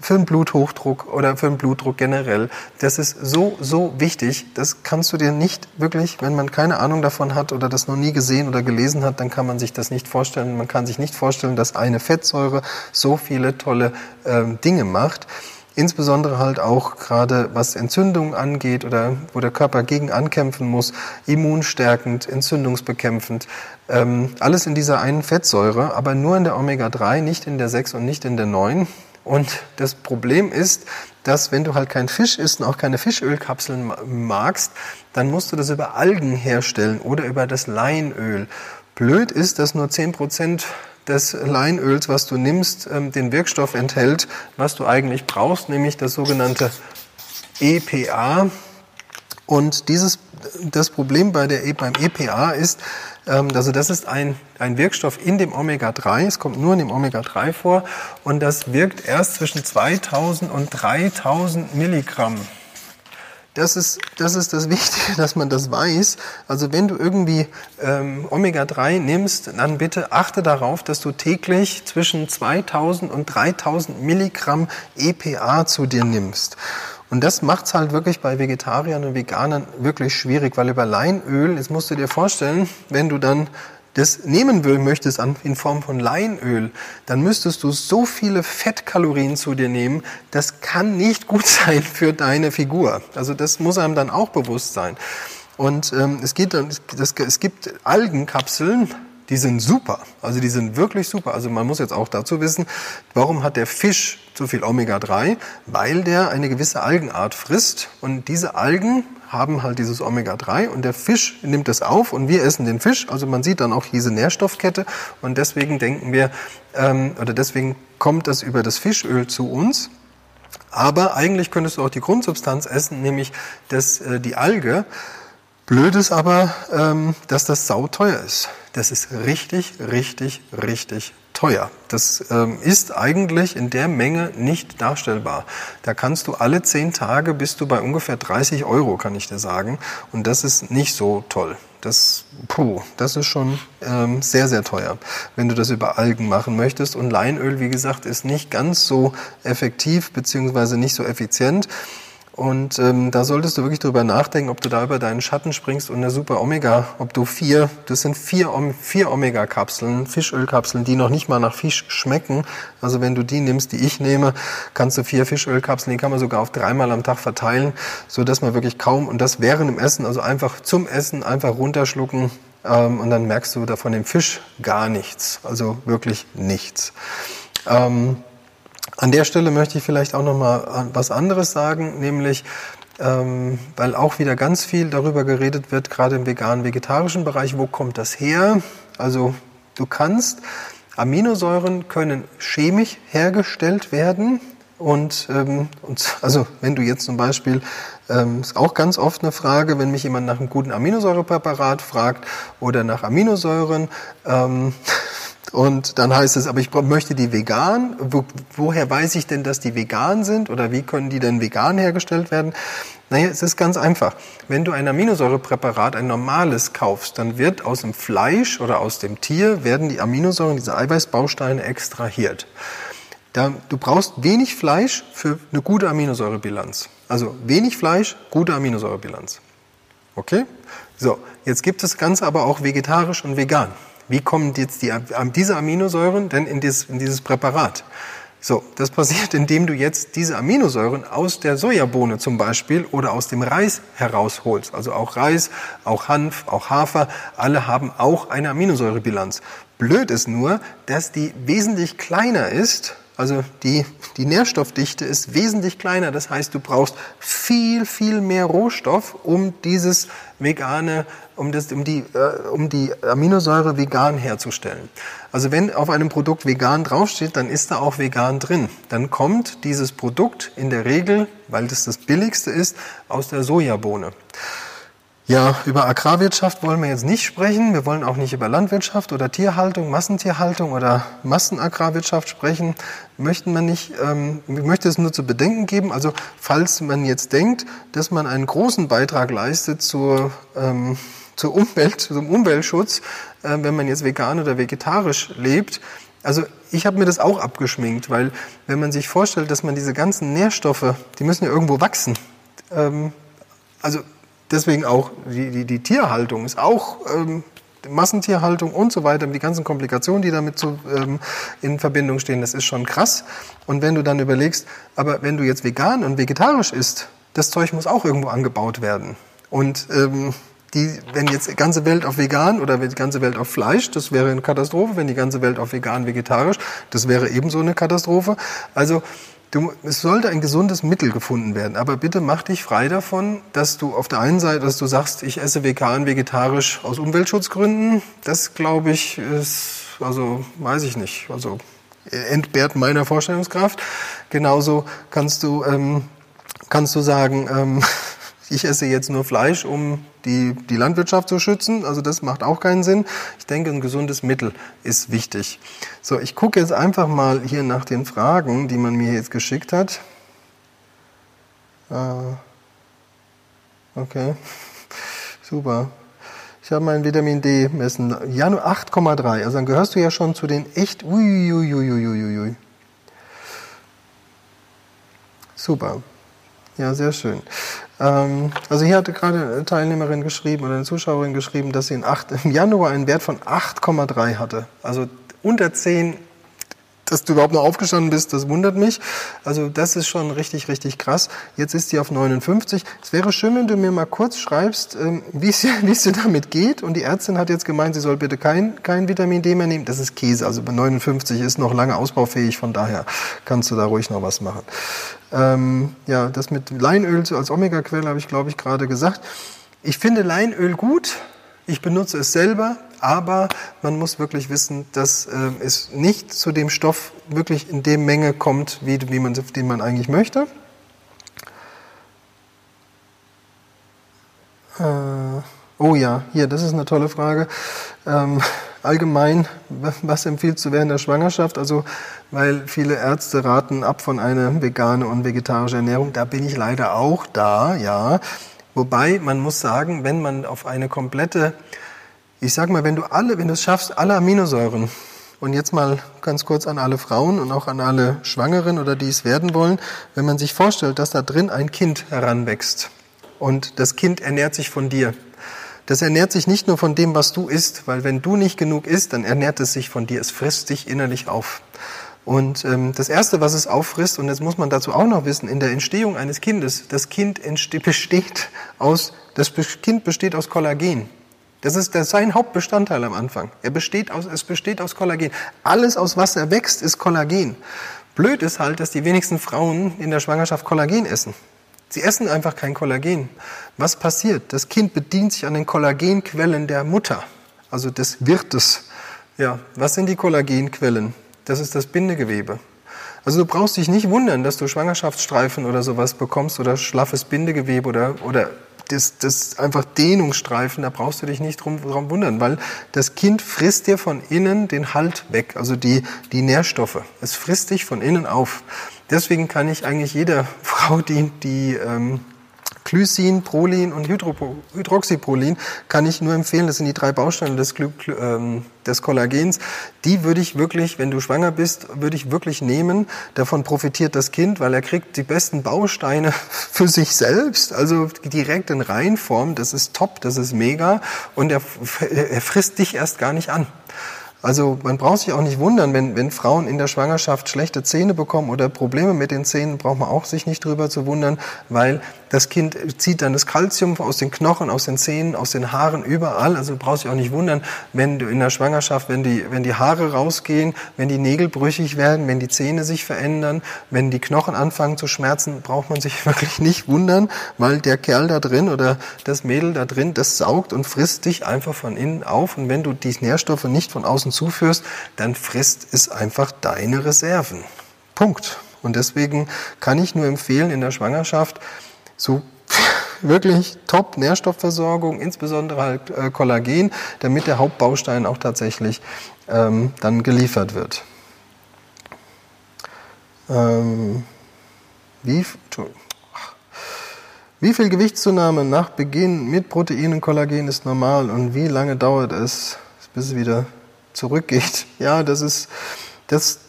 für den Bluthochdruck oder für den Blutdruck generell. Das ist so, so wichtig. Das kannst du dir nicht wirklich, wenn man keine Ahnung davon hat oder das noch nie gesehen oder gelesen hat, dann kann man sich das nicht vorstellen. Man kann sich nicht vorstellen, dass eine Fettsäure so viele tolle äh, Dinge macht. Insbesondere halt auch gerade was Entzündungen angeht oder wo der Körper gegen ankämpfen muss, immunstärkend, entzündungsbekämpfend. Ähm, alles in dieser einen Fettsäure, aber nur in der Omega-3, nicht in der 6 und nicht in der 9. Und das Problem ist, dass wenn du halt kein Fisch isst und auch keine Fischölkapseln magst, dann musst du das über Algen herstellen oder über das Leinöl. Blöd ist, dass nur 10% des Leinöls, was du nimmst, ähm, den Wirkstoff enthält, was du eigentlich brauchst, nämlich das sogenannte EPA. Und dieses, das Problem bei der, beim EPA ist, ähm, also das ist ein, ein Wirkstoff in dem Omega-3, es kommt nur in dem Omega-3 vor. Und das wirkt erst zwischen 2000 und 3000 Milligramm das ist, das ist das Wichtige, dass man das weiß. Also wenn du irgendwie ähm, Omega-3 nimmst, dann bitte achte darauf, dass du täglich zwischen 2000 und 3000 Milligramm EPA zu dir nimmst. Und das macht's halt wirklich bei Vegetariern und Veganern wirklich schwierig, weil über Leinöl, jetzt musst du dir vorstellen, wenn du dann das nehmen möchtest in Form von Leinöl, dann müsstest du so viele Fettkalorien zu dir nehmen, das kann nicht gut sein für deine Figur. Also das muss einem dann auch bewusst sein. Und ähm, es, geht das, es gibt Algenkapseln, die sind super. Also die sind wirklich super. Also man muss jetzt auch dazu wissen, warum hat der Fisch so viel Omega-3? Weil der eine gewisse Algenart frisst und diese Algen haben halt dieses Omega-3 und der Fisch nimmt es auf und wir essen den Fisch. Also man sieht dann auch diese Nährstoffkette und deswegen denken wir, ähm, oder deswegen kommt das über das Fischöl zu uns. Aber eigentlich könntest du auch die Grundsubstanz essen, nämlich das, äh, die Alge. Blöd ist aber, ähm, dass das sauteuer ist. Das ist richtig, richtig, richtig teuer. Das ähm, ist eigentlich in der Menge nicht darstellbar. Da kannst du alle zehn Tage bist du bei ungefähr 30 Euro, kann ich dir sagen. Und das ist nicht so toll. Das, puh, das ist schon ähm, sehr, sehr teuer, wenn du das über Algen machen möchtest. Und Leinöl, wie gesagt, ist nicht ganz so effektiv beziehungsweise nicht so effizient. Und ähm, da solltest du wirklich drüber nachdenken, ob du da über deinen Schatten springst und eine super Omega, ob du vier, das sind vier, vier Omega-Kapseln, Fischölkapseln, die noch nicht mal nach Fisch schmecken. Also wenn du die nimmst, die ich nehme, kannst du vier Fischölkapseln, die kann man sogar auf dreimal am Tag verteilen, so dass man wirklich kaum, und das während dem Essen, also einfach zum Essen, einfach runterschlucken, ähm, und dann merkst du da von dem Fisch gar nichts, also wirklich nichts. Ähm, an der Stelle möchte ich vielleicht auch noch mal was anderes sagen, nämlich ähm, weil auch wieder ganz viel darüber geredet wird, gerade im veganen, vegetarischen Bereich, wo kommt das her? Also du kannst, Aminosäuren können chemisch hergestellt werden. Und, ähm, und also wenn du jetzt zum Beispiel, ähm, ist auch ganz oft eine Frage, wenn mich jemand nach einem guten Aminosäurepräparat fragt oder nach Aminosäuren, ähm, und dann heißt es, aber ich möchte die vegan. Wo, woher weiß ich denn, dass die vegan sind? Oder wie können die denn vegan hergestellt werden? Naja, es ist ganz einfach. Wenn du ein Aminosäurepräparat, ein normales kaufst, dann wird aus dem Fleisch oder aus dem Tier werden die Aminosäuren, diese Eiweißbausteine extrahiert. Da, du brauchst wenig Fleisch für eine gute Aminosäurebilanz. Also wenig Fleisch, gute Aminosäurebilanz. Okay? So, jetzt gibt es das Ganze aber auch vegetarisch und vegan. Wie kommen jetzt die, diese Aminosäuren denn in dieses, in dieses Präparat? So, das passiert, indem du jetzt diese Aminosäuren aus der Sojabohne zum Beispiel oder aus dem Reis herausholst. Also auch Reis, auch Hanf, auch Hafer, alle haben auch eine Aminosäurebilanz. Blöd ist nur, dass die wesentlich kleiner ist also die, die Nährstoffdichte ist wesentlich kleiner. Das heißt, du brauchst viel, viel mehr Rohstoff, um dieses vegane, um, das, um, die, äh, um die Aminosäure vegan herzustellen. Also wenn auf einem Produkt vegan draufsteht, dann ist da auch vegan drin. Dann kommt dieses Produkt in der Regel, weil das das billigste ist, aus der Sojabohne. Ja, über Agrarwirtschaft wollen wir jetzt nicht sprechen. Wir wollen auch nicht über Landwirtschaft oder Tierhaltung, Massentierhaltung oder Massenagrarwirtschaft sprechen. Möchten wir nicht. Ähm, ich möchte es nur zu bedenken geben. Also falls man jetzt denkt, dass man einen großen Beitrag leistet zur, ähm, zur Umwelt, zum Umweltschutz, äh, wenn man jetzt vegan oder vegetarisch lebt, also ich habe mir das auch abgeschminkt, weil wenn man sich vorstellt, dass man diese ganzen Nährstoffe, die müssen ja irgendwo wachsen. Ähm, also deswegen auch die, die, die Tierhaltung ist auch ähm, Massentierhaltung und so weiter, die ganzen Komplikationen, die damit zu, ähm, in Verbindung stehen, das ist schon krass. Und wenn du dann überlegst, aber wenn du jetzt vegan und vegetarisch isst, das Zeug muss auch irgendwo angebaut werden. Und ähm, die, wenn jetzt die ganze Welt auf vegan oder die ganze Welt auf Fleisch, das wäre eine Katastrophe. Wenn die ganze Welt auf vegan, vegetarisch, das wäre ebenso eine Katastrophe. Also Du, es sollte ein gesundes Mittel gefunden werden, aber bitte mach dich frei davon, dass du auf der einen Seite, dass du sagst, ich esse vegan, vegetarisch aus Umweltschutzgründen. Das glaube ich ist also weiß ich nicht, also entbehrt meiner Vorstellungskraft. Genauso kannst du, ähm, kannst du sagen, ähm, ich esse jetzt nur Fleisch, um die, die Landwirtschaft zu schützen. Also das macht auch keinen Sinn. Ich denke, ein gesundes Mittel ist wichtig. So, ich gucke jetzt einfach mal hier nach den Fragen, die man mir jetzt geschickt hat. Ah, okay, super. Ich habe mein Vitamin D messen. Ja, nur 8,3. Also dann gehörst du ja schon zu den echt. Uiuiuiuiui. Super. Ja, sehr schön. Ähm, also hier hatte gerade eine Teilnehmerin geschrieben oder eine Zuschauerin geschrieben, dass sie 8, im Januar einen Wert von 8,3 hatte. Also unter 10 dass du überhaupt noch aufgestanden bist, das wundert mich. Also das ist schon richtig, richtig krass. Jetzt ist sie auf 59. Es wäre schön, wenn du mir mal kurz schreibst, ähm, wie es dir damit geht. Und die Ärztin hat jetzt gemeint, sie soll bitte kein, kein Vitamin D mehr nehmen. Das ist Käse. Also bei 59 ist noch lange ausbaufähig. Von daher kannst du da ruhig noch was machen. Ähm, ja, das mit Leinöl als Omega-Quelle habe ich, glaube ich, gerade gesagt. Ich finde Leinöl gut. Ich benutze es selber, aber man muss wirklich wissen, dass äh, es nicht zu dem Stoff wirklich in der Menge kommt, wie, wie man, den man eigentlich möchte. Äh, oh ja, hier, das ist eine tolle Frage. Ähm, allgemein, was empfiehlt du während der Schwangerschaft? Also, weil viele Ärzte raten ab von einer vegane und vegetarische Ernährung. Da bin ich leider auch da, ja. Wobei man muss sagen, wenn man auf eine komplette ich sag mal, wenn du alle, wenn du es schaffst, alle Aminosäuren, und jetzt mal ganz kurz an alle Frauen und auch an alle Schwangeren oder die es werden wollen, wenn man sich vorstellt, dass da drin ein Kind heranwächst und das Kind ernährt sich von dir. Das ernährt sich nicht nur von dem, was du isst, weil wenn du nicht genug isst, dann ernährt es sich von dir. Es frisst dich innerlich auf. Und ähm, das Erste, was es auffrisst, und jetzt muss man dazu auch noch wissen, in der Entstehung eines Kindes, das Kind besteht aus, das Kind besteht aus Kollagen. Das ist sein Hauptbestandteil am Anfang. Er besteht aus, es besteht aus Kollagen. Alles, aus was er wächst, ist Kollagen. Blöd ist halt, dass die wenigsten Frauen in der Schwangerschaft Kollagen essen. Sie essen einfach kein Kollagen. Was passiert? Das Kind bedient sich an den Kollagenquellen der Mutter, also des Wirtes. Ja, was sind die Kollagenquellen? Das ist das Bindegewebe. Also du brauchst dich nicht wundern, dass du Schwangerschaftsstreifen oder sowas bekommst oder schlaffes Bindegewebe oder, oder das, das einfach Dehnungsstreifen, da brauchst du dich nicht drum, drum wundern, weil das Kind frisst dir von innen den Halt weg, also die, die Nährstoffe. Es frisst dich von innen auf. Deswegen kann ich eigentlich jeder Frau, die, die ähm, Glycin, Prolin und Hydro Hydroxyprolin kann ich nur empfehlen. Das sind die drei Bausteine des, ähm, des Kollagens. Die würde ich wirklich, wenn du schwanger bist, würde ich wirklich nehmen. Davon profitiert das Kind, weil er kriegt die besten Bausteine für sich selbst, also direkt in Reinform. Das ist top, das ist mega. Und er, er frisst dich erst gar nicht an. Also man braucht sich auch nicht wundern, wenn, wenn Frauen in der Schwangerschaft schlechte Zähne bekommen oder Probleme mit den Zähnen, braucht man auch sich nicht drüber zu wundern, weil das Kind zieht dann das Kalzium aus den Knochen, aus den Zähnen, aus den Haaren, überall. Also du brauchst dich auch nicht wundern, wenn du in der Schwangerschaft, wenn die, wenn die Haare rausgehen, wenn die Nägel brüchig werden, wenn die Zähne sich verändern, wenn die Knochen anfangen zu schmerzen, braucht man sich wirklich nicht wundern, weil der Kerl da drin oder das Mädel da drin, das saugt und frisst dich einfach von innen auf. Und wenn du die Nährstoffe nicht von außen zuführst, dann frisst es einfach deine Reserven. Punkt. Und deswegen kann ich nur empfehlen, in der Schwangerschaft so wirklich top Nährstoffversorgung, insbesondere halt äh, Kollagen, damit der Hauptbaustein auch tatsächlich ähm, dann geliefert wird. Ähm, wie, wie viel Gewichtszunahme nach Beginn mit Protein und Kollagen ist normal und wie lange dauert es, bis es wieder zurückgeht? Ja, das ist, das,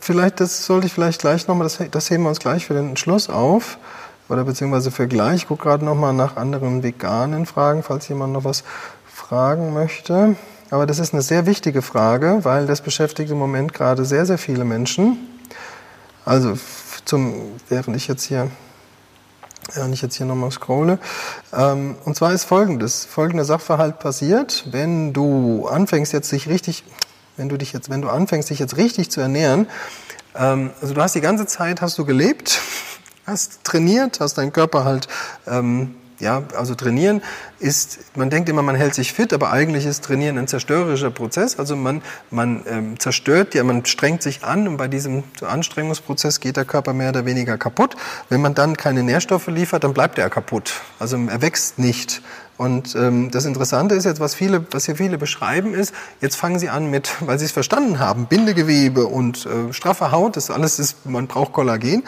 vielleicht, das sollte ich vielleicht gleich nochmal, das, das heben wir uns gleich für den Schluss auf oder beziehungsweise Vergleich. Ich gucke gerade nochmal nach anderen veganen Fragen, falls jemand noch was fragen möchte. Aber das ist eine sehr wichtige Frage, weil das beschäftigt im Moment gerade sehr, sehr viele Menschen. Also zum, während ich jetzt hier, während ich jetzt hier nochmal scrolle. Ähm, und zwar ist folgendes, folgender Sachverhalt passiert, wenn du anfängst jetzt sich richtig, wenn du dich jetzt, wenn du anfängst dich jetzt richtig zu ernähren, ähm, also du hast die ganze Zeit, hast du gelebt, hast trainiert, hast deinen Körper halt ähm, Ja, also trainieren ist, man denkt immer, man hält sich fit, aber eigentlich ist Trainieren ein zerstörerischer Prozess. Also man, man ähm, zerstört ja, man strengt sich an und bei diesem Anstrengungsprozess geht der Körper mehr oder weniger kaputt. Wenn man dann keine Nährstoffe liefert, dann bleibt er kaputt. Also er wächst nicht. Und ähm, das Interessante ist jetzt, was viele, was hier viele beschreiben, ist, jetzt fangen sie an mit, weil sie es verstanden haben, Bindegewebe und äh, straffe Haut, das alles ist, man braucht Kollagen.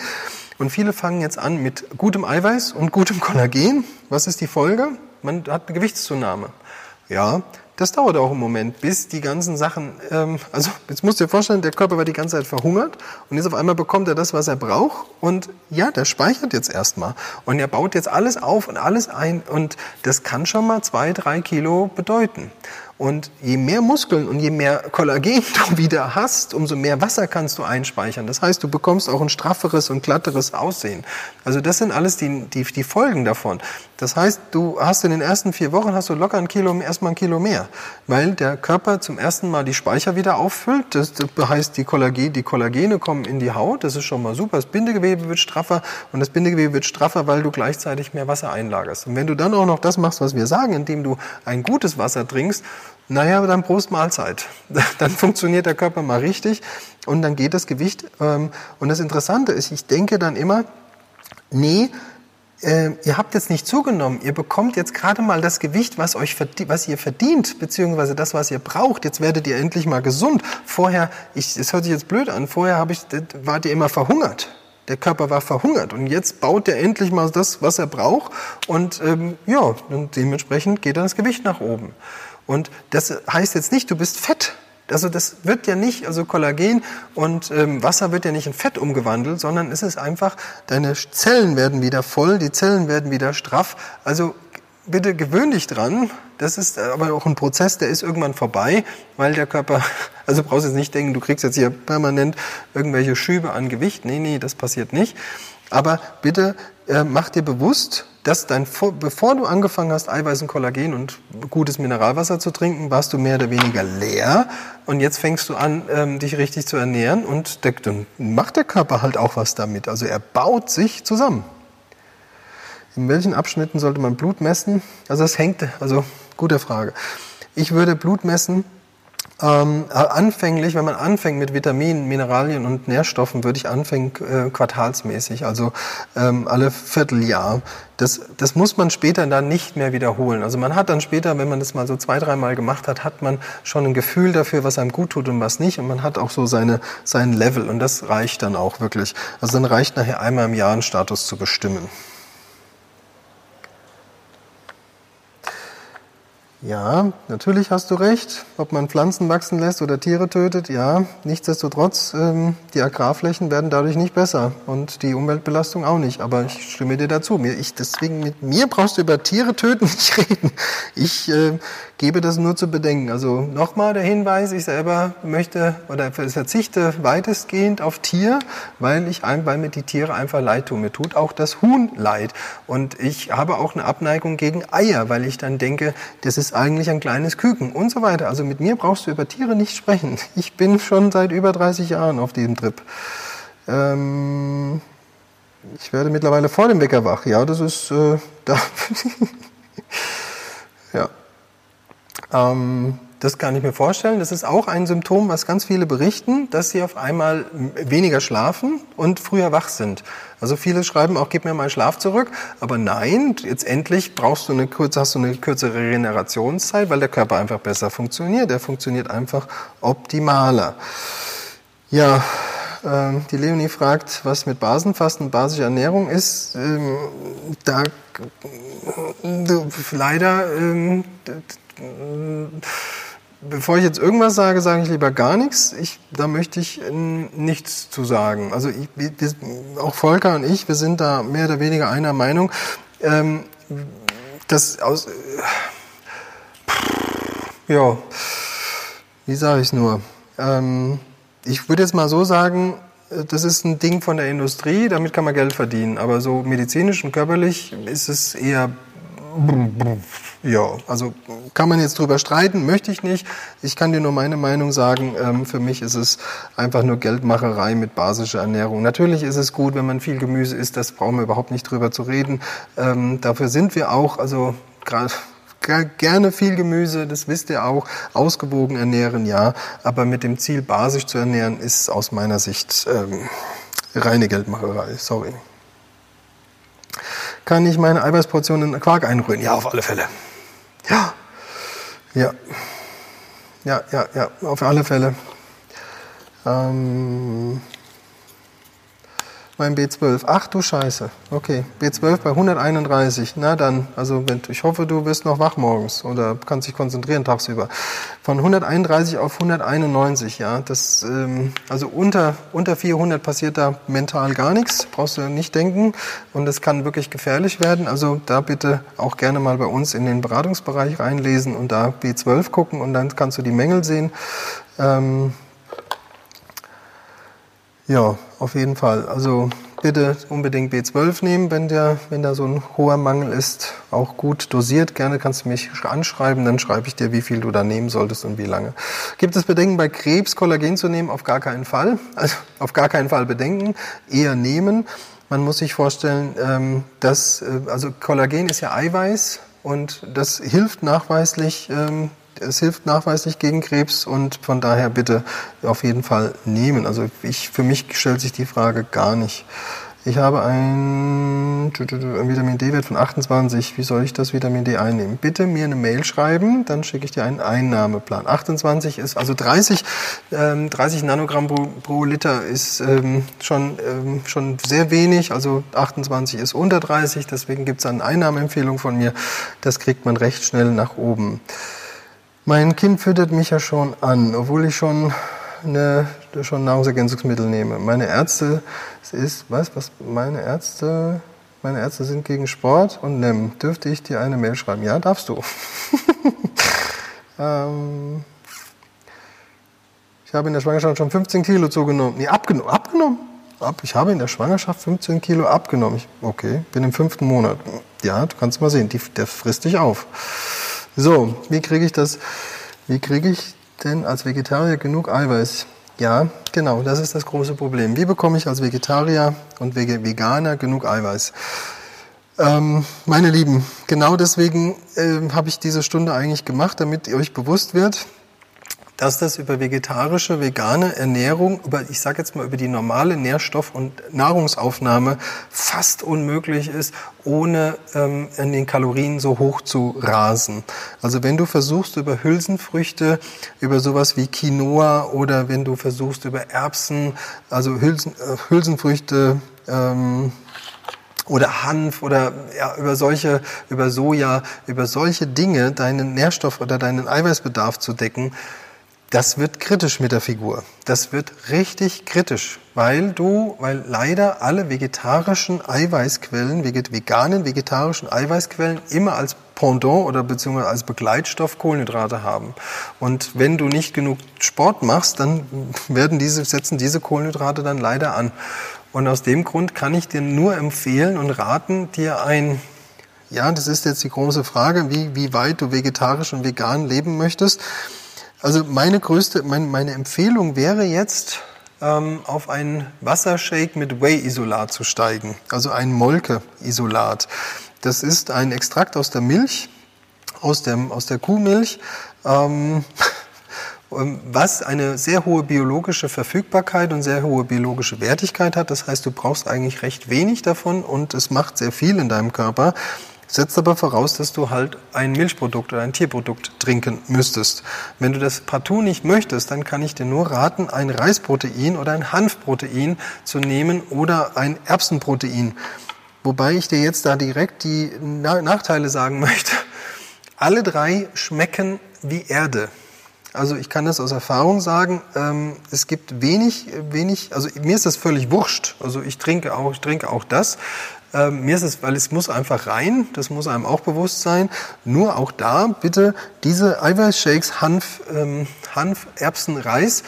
Und viele fangen jetzt an mit gutem Eiweiß und gutem Kollagen. Was ist die Folge? Man hat eine Gewichtszunahme. Ja, das dauert auch einen Moment, bis die ganzen Sachen, ähm, also jetzt musst du dir vorstellen, der Körper war die ganze Zeit verhungert und jetzt auf einmal bekommt er das, was er braucht und ja, der speichert jetzt erstmal und er baut jetzt alles auf und alles ein und das kann schon mal zwei, drei Kilo bedeuten. Und je mehr Muskeln und je mehr Kollagen du wieder hast, umso mehr Wasser kannst du einspeichern. Das heißt, du bekommst auch ein strafferes und glatteres Aussehen. Also das sind alles die, die, die Folgen davon. Das heißt, du hast in den ersten vier Wochen hast du locker ein Kilo, erstmal ein Kilo mehr, weil der Körper zum ersten Mal die Speicher wieder auffüllt. Das heißt, die, Kollagen, die Kollagene kommen in die Haut. Das ist schon mal super. Das Bindegewebe wird straffer und das Bindegewebe wird straffer, weil du gleichzeitig mehr Wasser einlagerst. Und wenn du dann auch noch das machst, was wir sagen, indem du ein gutes Wasser trinkst, naja, dann Prost Mahlzeit. Dann funktioniert der Körper mal richtig und dann geht das Gewicht. Ähm, und das Interessante ist, ich denke dann immer, nee, äh, ihr habt jetzt nicht zugenommen, ihr bekommt jetzt gerade mal das Gewicht, was, euch was ihr verdient, beziehungsweise das, was ihr braucht. Jetzt werdet ihr endlich mal gesund. Vorher, ich, es hört sich jetzt blöd an, vorher hab ich, wart ihr immer verhungert. Der Körper war verhungert und jetzt baut er endlich mal das, was er braucht und ähm, ja, und dementsprechend geht dann das Gewicht nach oben. Und das heißt jetzt nicht, du bist fett. Also das wird ja nicht, also Kollagen und ähm, Wasser wird ja nicht in Fett umgewandelt, sondern es ist einfach, deine Zellen werden wieder voll, die Zellen werden wieder straff. Also bitte gewöhn dich dran. Das ist aber auch ein Prozess, der ist irgendwann vorbei, weil der Körper, also du brauchst jetzt nicht denken, du kriegst jetzt hier permanent irgendwelche Schübe an Gewicht. Nee, nee, das passiert nicht. Aber bitte äh, mach dir bewusst, dass dein, bevor du angefangen hast, Eiweiß und Kollagen und gutes Mineralwasser zu trinken, warst du mehr oder weniger leer. Und jetzt fängst du an, ähm, dich richtig zu ernähren und der, dann macht der Körper halt auch was damit. Also er baut sich zusammen. In welchen Abschnitten sollte man Blut messen? Also das hängt, also gute Frage. Ich würde Blut messen ähm, anfänglich, wenn man anfängt mit Vitaminen, Mineralien und Nährstoffen, würde ich anfangen äh, quartalsmäßig, also ähm, alle Vierteljahr. Das, das muss man später dann nicht mehr wiederholen. Also man hat dann später, wenn man das mal so zwei, dreimal gemacht hat, hat man schon ein Gefühl dafür, was einem gut tut und was nicht. Und man hat auch so seine, sein Level. Und das reicht dann auch wirklich. Also dann reicht nachher einmal im Jahr einen Status zu bestimmen. Ja, natürlich hast du recht. Ob man Pflanzen wachsen lässt oder Tiere tötet, ja. Nichtsdestotrotz, ähm, die Agrarflächen werden dadurch nicht besser und die Umweltbelastung auch nicht. Aber ich stimme dir dazu. Mir, ich, deswegen mit mir brauchst du über Tiere töten nicht reden. Ich äh, gebe das nur zu bedenken. Also nochmal der Hinweis, ich selber möchte oder verzichte weitestgehend auf Tier, weil ich weil mir die Tiere einfach leid tun. Mir tut auch das Huhn leid. Und ich habe auch eine Abneigung gegen Eier, weil ich dann denke, das ist eigentlich ein kleines Küken und so weiter. Also mit mir brauchst du über Tiere nicht sprechen. Ich bin schon seit über 30 Jahren auf diesem Trip. Ähm, ich werde mittlerweile vor dem Wecker wach. Ja, das ist äh, da. ja. Ähm, das kann ich mir vorstellen. Das ist auch ein Symptom, was ganz viele berichten, dass sie auf einmal weniger schlafen und früher wach sind. Also viele schreiben auch, gib mir mal Schlaf zurück. Aber nein, jetzt endlich brauchst du eine kurze, hast du eine kürzere Regenerationszeit, weil der Körper einfach besser funktioniert. Der funktioniert einfach optimaler. Ja, ähm, die Leonie fragt, was mit Basenfasten und basischer Ernährung ist. Ähm, da leider ähm, bevor ich jetzt irgendwas sage, sage ich lieber gar nichts. Ich, da möchte ich nichts zu sagen. Also ich, wir, auch Volker und ich, wir sind da mehr oder weniger einer Meinung. Ähm, das aus, äh, ja, wie sage ich nur? Ähm, ich würde jetzt mal so sagen, das ist ein Ding von der Industrie, damit kann man Geld verdienen. Aber so medizinisch und körperlich ist es eher Ja, also kann man jetzt drüber streiten, möchte ich nicht. Ich kann dir nur meine Meinung sagen. Ähm, für mich ist es einfach nur Geldmacherei mit basischer Ernährung. Natürlich ist es gut, wenn man viel Gemüse isst, das brauchen wir überhaupt nicht drüber zu reden. Ähm, dafür sind wir auch, also gerade gerne viel Gemüse, das wisst ihr auch, ausgewogen ernähren, ja, aber mit dem Ziel, basisch zu ernähren, ist aus meiner Sicht ähm, reine Geldmacherei, sorry. Kann ich meine Eiweißportion in Quark einrühren? Ja, auf alle Fälle. Ja, ja, ja, ja, ja, auf alle Fälle. Ähm, mein B12. Ach du Scheiße. Okay, B12 bei 131. Na dann, also ich hoffe, du bist noch wach morgens oder kannst dich konzentrieren tagsüber. Von 131 auf 191, ja. Das, ähm, also unter, unter 400 passiert da mental gar nichts, brauchst du nicht denken. Und es kann wirklich gefährlich werden. Also da bitte auch gerne mal bei uns in den Beratungsbereich reinlesen und da B12 gucken und dann kannst du die Mängel sehen. Ähm, ja, auf jeden Fall. Also bitte unbedingt B12 nehmen, wenn, der, wenn da so ein hoher Mangel ist. Auch gut dosiert. Gerne kannst du mich anschreiben, dann schreibe ich dir, wie viel du da nehmen solltest und wie lange. Gibt es Bedenken bei Krebs, Kollagen zu nehmen? Auf gar keinen Fall. Also auf gar keinen Fall Bedenken. Eher nehmen. Man muss sich vorstellen, ähm, dass, äh, also Kollagen ist ja Eiweiß und das hilft nachweislich ähm, es hilft nachweislich gegen Krebs und von daher bitte auf jeden Fall nehmen. Also ich, für mich stellt sich die Frage gar nicht. Ich habe ein Vitamin D-Wert von 28. Wie soll ich das Vitamin D einnehmen? Bitte mir eine Mail schreiben, dann schicke ich dir einen Einnahmeplan. 28 ist, also 30, ähm, 30 Nanogramm pro, pro Liter ist ähm, schon, ähm, schon sehr wenig. Also 28 ist unter 30, deswegen gibt es eine Einnahmeempfehlung von mir. Das kriegt man recht schnell nach oben. Mein Kind füttert mich ja schon an, obwohl ich schon, eine, schon Nahrungsergänzungsmittel nehme. Meine Ärzte ist, was, was, meine Ärzte, meine Ärzte sind gegen Sport und NEM. Dürfte ich dir eine Mail schreiben? Ja, darfst du. ähm, ich habe in der Schwangerschaft schon 15 Kilo zugenommen. Nee, abgenommen. Abgenommen? Ab, ich habe in der Schwangerschaft 15 Kilo abgenommen. Ich, okay, bin im fünften Monat. Ja, du kannst mal sehen, die, der frisst dich auf. So, wie kriege ich das? Wie kriege ich denn als Vegetarier genug Eiweiß? Ja, genau, das ist das große Problem. Wie bekomme ich als Vegetarier und Veganer genug Eiweiß? Ähm, meine Lieben, genau deswegen äh, habe ich diese Stunde eigentlich gemacht, damit euch bewusst wird, dass das über vegetarische, vegane Ernährung, über, ich sage jetzt mal über die normale Nährstoff- und Nahrungsaufnahme fast unmöglich ist, ohne ähm, in den Kalorien so hoch zu rasen. Also wenn du versuchst über Hülsenfrüchte, über sowas wie Quinoa oder wenn du versuchst über Erbsen, also Hülsen, äh, Hülsenfrüchte, ähm, oder Hanf oder ja, über solche, über Soja, über solche Dinge deinen Nährstoff oder deinen Eiweißbedarf zu decken, das wird kritisch mit der Figur. Das wird richtig kritisch, weil du, weil leider alle vegetarischen Eiweißquellen, veganen vegetarischen Eiweißquellen immer als Pendant oder beziehungsweise als Begleitstoff Kohlenhydrate haben. Und wenn du nicht genug Sport machst, dann werden diese, setzen diese Kohlenhydrate dann leider an. Und aus dem Grund kann ich dir nur empfehlen und raten, dir ein ja, das ist jetzt die große Frage, wie, wie weit du vegetarisch und vegan leben möchtest. Also meine größte, mein, meine Empfehlung wäre jetzt, ähm, auf einen Wassershake mit Whey-Isolat zu steigen, also ein Molke-Isolat. Das ist ein Extrakt aus der Milch, aus, dem, aus der Kuhmilch, ähm, was eine sehr hohe biologische Verfügbarkeit und sehr hohe biologische Wertigkeit hat. Das heißt, du brauchst eigentlich recht wenig davon und es macht sehr viel in deinem Körper setzt aber voraus, dass du halt ein Milchprodukt oder ein Tierprodukt trinken müsstest. Wenn du das partout nicht möchtest, dann kann ich dir nur raten, ein Reisprotein oder ein Hanfprotein zu nehmen oder ein Erbsenprotein. Wobei ich dir jetzt da direkt die Nachteile sagen möchte. Alle drei schmecken wie Erde. Also ich kann das aus Erfahrung sagen. Ähm, es gibt wenig, wenig. Also mir ist das völlig wurscht. Also ich trinke auch, ich trinke auch das. Ähm, mir ist es, weil es muss einfach rein, das muss einem auch bewusst sein. Nur auch da bitte diese Eiweißshakes, Hanf, ähm, Hanf, Erbsen, Reis,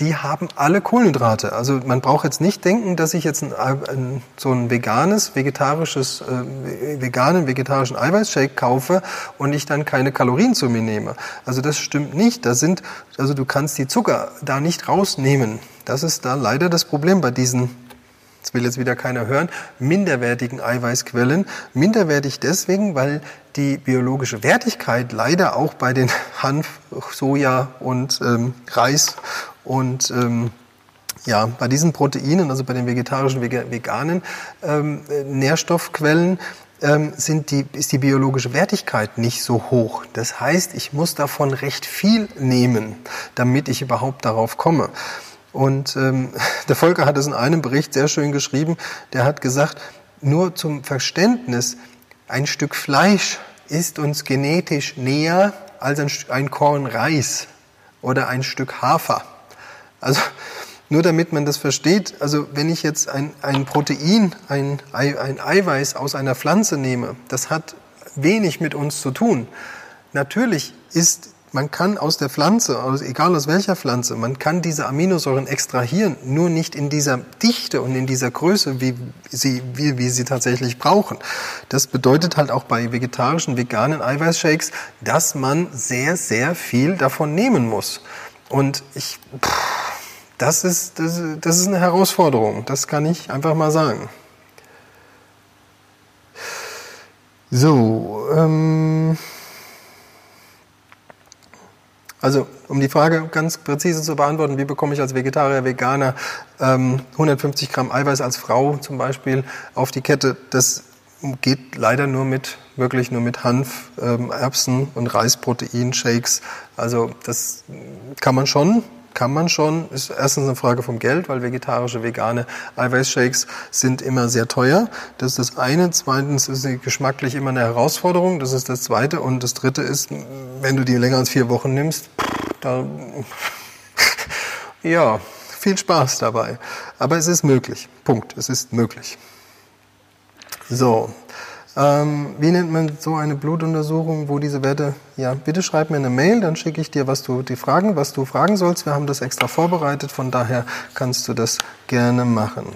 die haben alle Kohlenhydrate. Also man braucht jetzt nicht denken, dass ich jetzt ein, ein, so ein veganes, vegetarisches, äh, veganen, vegetarischen Eiweißshake kaufe und ich dann keine Kalorien zu mir nehme. Also das stimmt nicht. Da sind, also du kannst die Zucker da nicht rausnehmen. Das ist da leider das Problem bei diesen will jetzt wieder keiner hören, minderwertigen Eiweißquellen. Minderwertig deswegen, weil die biologische Wertigkeit leider auch bei den Hanf, Soja und ähm, Reis und ähm, ja, bei diesen Proteinen, also bei den vegetarischen, veganen ähm, Nährstoffquellen, ähm, sind die, ist die biologische Wertigkeit nicht so hoch. Das heißt, ich muss davon recht viel nehmen, damit ich überhaupt darauf komme. Und ähm, der Volker hat es in einem Bericht sehr schön geschrieben. Der hat gesagt, nur zum Verständnis, ein Stück Fleisch ist uns genetisch näher als ein, ein Korn Reis oder ein Stück Hafer. Also nur damit man das versteht, also wenn ich jetzt ein, ein Protein, ein, ein Eiweiß aus einer Pflanze nehme, das hat wenig mit uns zu tun. Natürlich ist man kann aus der Pflanze, egal aus welcher Pflanze, man kann diese Aminosäuren extrahieren, nur nicht in dieser Dichte und in dieser Größe, wie sie, wie, wie sie tatsächlich brauchen. Das bedeutet halt auch bei vegetarischen, veganen Eiweißshakes, dass man sehr, sehr viel davon nehmen muss. Und ich, das ist, das, das ist eine Herausforderung. Das kann ich einfach mal sagen. So, ähm, also um die Frage ganz präzise zu beantworten, wie bekomme ich als Vegetarier, Veganer ähm, 150 Gramm Eiweiß als Frau zum Beispiel auf die Kette, das geht leider nur mit wirklich nur mit Hanf, ähm, Erbsen und Reisprotein Shakes. Also das kann man schon, kann man schon. Ist erstens eine Frage vom Geld, weil vegetarische, vegane Eiweißshakes sind immer sehr teuer. Das ist das eine. Zweitens ist sie geschmacklich immer eine Herausforderung. Das ist das zweite. Und das dritte ist, wenn du die länger als vier Wochen nimmst, da, ja, viel Spaß dabei. Aber es ist möglich. Punkt. Es ist möglich. So, ähm, wie nennt man so eine Blutuntersuchung, wo diese Werte, ja, bitte schreib mir eine Mail, dann schicke ich dir, was du, die Fragen, was du fragen sollst. Wir haben das extra vorbereitet, von daher kannst du das gerne machen.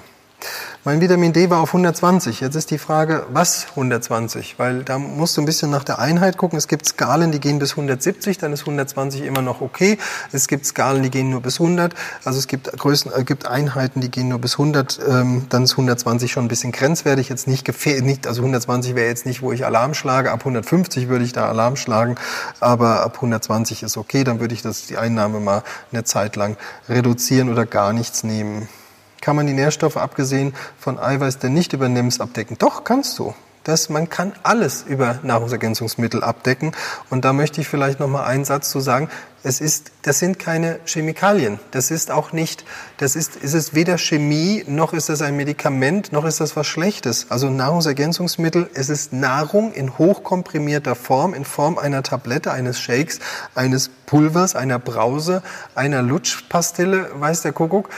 Mein Vitamin D war auf 120. Jetzt ist die Frage, was 120? Weil da musst du ein bisschen nach der Einheit gucken. Es gibt Skalen, die gehen bis 170, dann ist 120 immer noch okay. Es gibt Skalen, die gehen nur bis 100. Also es gibt Größen, äh, gibt Einheiten, die gehen nur bis 100. Ähm, dann ist 120 schon ein bisschen grenzwertig. Jetzt nicht gefährlich, nicht, also 120 wäre jetzt nicht, wo ich Alarm schlage. Ab 150 würde ich da Alarm schlagen. Aber ab 120 ist okay. Dann würde ich das, die Einnahme mal eine Zeit lang reduzieren oder gar nichts nehmen kann man die Nährstoffe abgesehen von Eiweiß denn nicht über NIMS abdecken? Doch, kannst du. Das, man kann alles über Nahrungsergänzungsmittel abdecken. Und da möchte ich vielleicht noch mal einen Satz zu sagen. Es ist, das sind keine Chemikalien. Das ist auch nicht, das ist, ist es weder Chemie, noch ist es ein Medikament, noch ist das was Schlechtes. Also Nahrungsergänzungsmittel, es ist Nahrung in hochkomprimierter Form, in Form einer Tablette, eines Shakes, eines Pulvers, einer Brause, einer Lutschpastille, weiß der Kuckuck.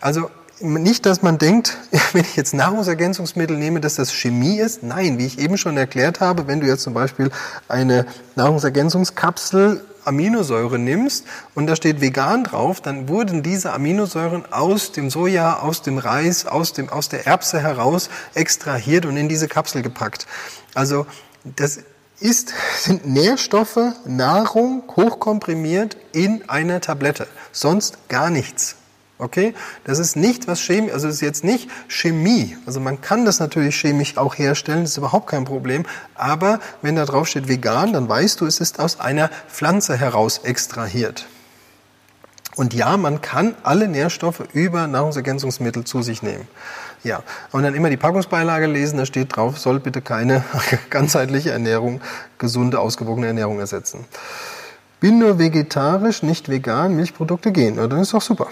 Also nicht, dass man denkt, wenn ich jetzt Nahrungsergänzungsmittel nehme, dass das Chemie ist. Nein, wie ich eben schon erklärt habe, wenn du jetzt zum Beispiel eine Nahrungsergänzungskapsel Aminosäure nimmst und da steht vegan drauf, dann wurden diese Aminosäuren aus dem Soja, aus dem Reis, aus, dem, aus der Erbse heraus extrahiert und in diese Kapsel gepackt. Also das ist, sind Nährstoffe, Nahrung hochkomprimiert in einer Tablette. Sonst gar nichts. Okay? Das ist nicht was Chemie, also ist jetzt nicht Chemie. Also man kann das natürlich chemisch auch herstellen, das ist überhaupt kein Problem. Aber wenn da drauf steht vegan, dann weißt du, es ist aus einer Pflanze heraus extrahiert. Und ja, man kann alle Nährstoffe über Nahrungsergänzungsmittel zu sich nehmen. Ja, und dann immer die Packungsbeilage lesen, da steht drauf, soll bitte keine ganzheitliche Ernährung, gesunde, ausgewogene Ernährung ersetzen. Bin nur vegetarisch, nicht vegan, Milchprodukte gehen. Ja, dann ist doch super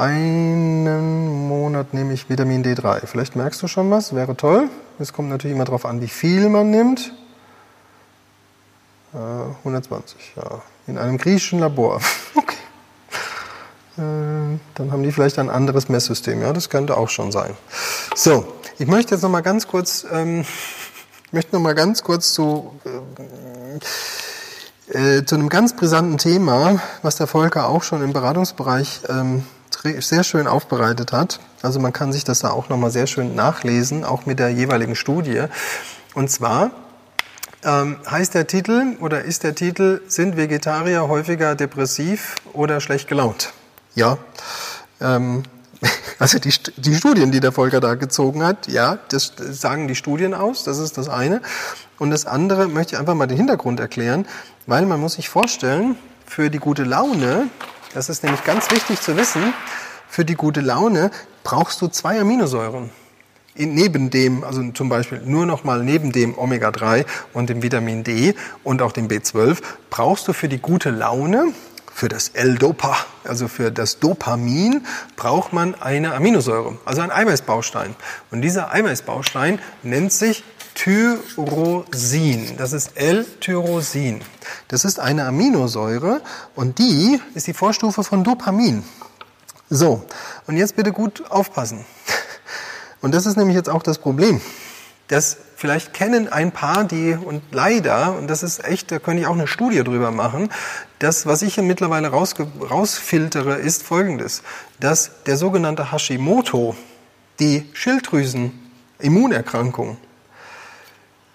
einen Monat nehme ich Vitamin D3. Vielleicht merkst du schon was, wäre toll. Es kommt natürlich immer darauf an, wie viel man nimmt. Äh, 120, ja. In einem griechischen Labor. okay. Äh, dann haben die vielleicht ein anderes Messsystem. Ja, das könnte auch schon sein. So, ich möchte jetzt noch mal ganz kurz, ähm, ich möchte noch ganz kurz zu äh, äh, zu einem ganz brisanten Thema, was der Volker auch schon im Beratungsbereich ähm, sehr schön aufbereitet hat. Also man kann sich das da auch nochmal sehr schön nachlesen, auch mit der jeweiligen Studie. Und zwar ähm, heißt der Titel oder ist der Titel, sind Vegetarier häufiger depressiv oder schlecht gelaunt? Ja. Ähm, also die, die Studien, die der Volker da gezogen hat, ja, das sagen die Studien aus, das ist das eine. Und das andere möchte ich einfach mal den Hintergrund erklären, weil man muss sich vorstellen, für die gute Laune, das ist nämlich ganz wichtig zu wissen, für die gute Laune brauchst du zwei Aminosäuren. Neben dem, also zum Beispiel nur noch mal neben dem Omega-3 und dem Vitamin D und auch dem B12, brauchst du für die gute Laune für das L-Dopa, also für das Dopamin, braucht man eine Aminosäure, also ein Eiweißbaustein. Und dieser Eiweißbaustein nennt sich Tyrosin. Das ist L-Tyrosin. Das ist eine Aminosäure und die ist die Vorstufe von Dopamin. So, und jetzt bitte gut aufpassen. Und das ist nämlich jetzt auch das Problem. Das vielleicht kennen ein paar, die, und leider, und das ist echt, da könnte ich auch eine Studie drüber machen, das, was ich hier mittlerweile raus, rausfiltere, ist folgendes, dass der sogenannte Hashimoto, die Schilddrüsen-Immunerkrankung,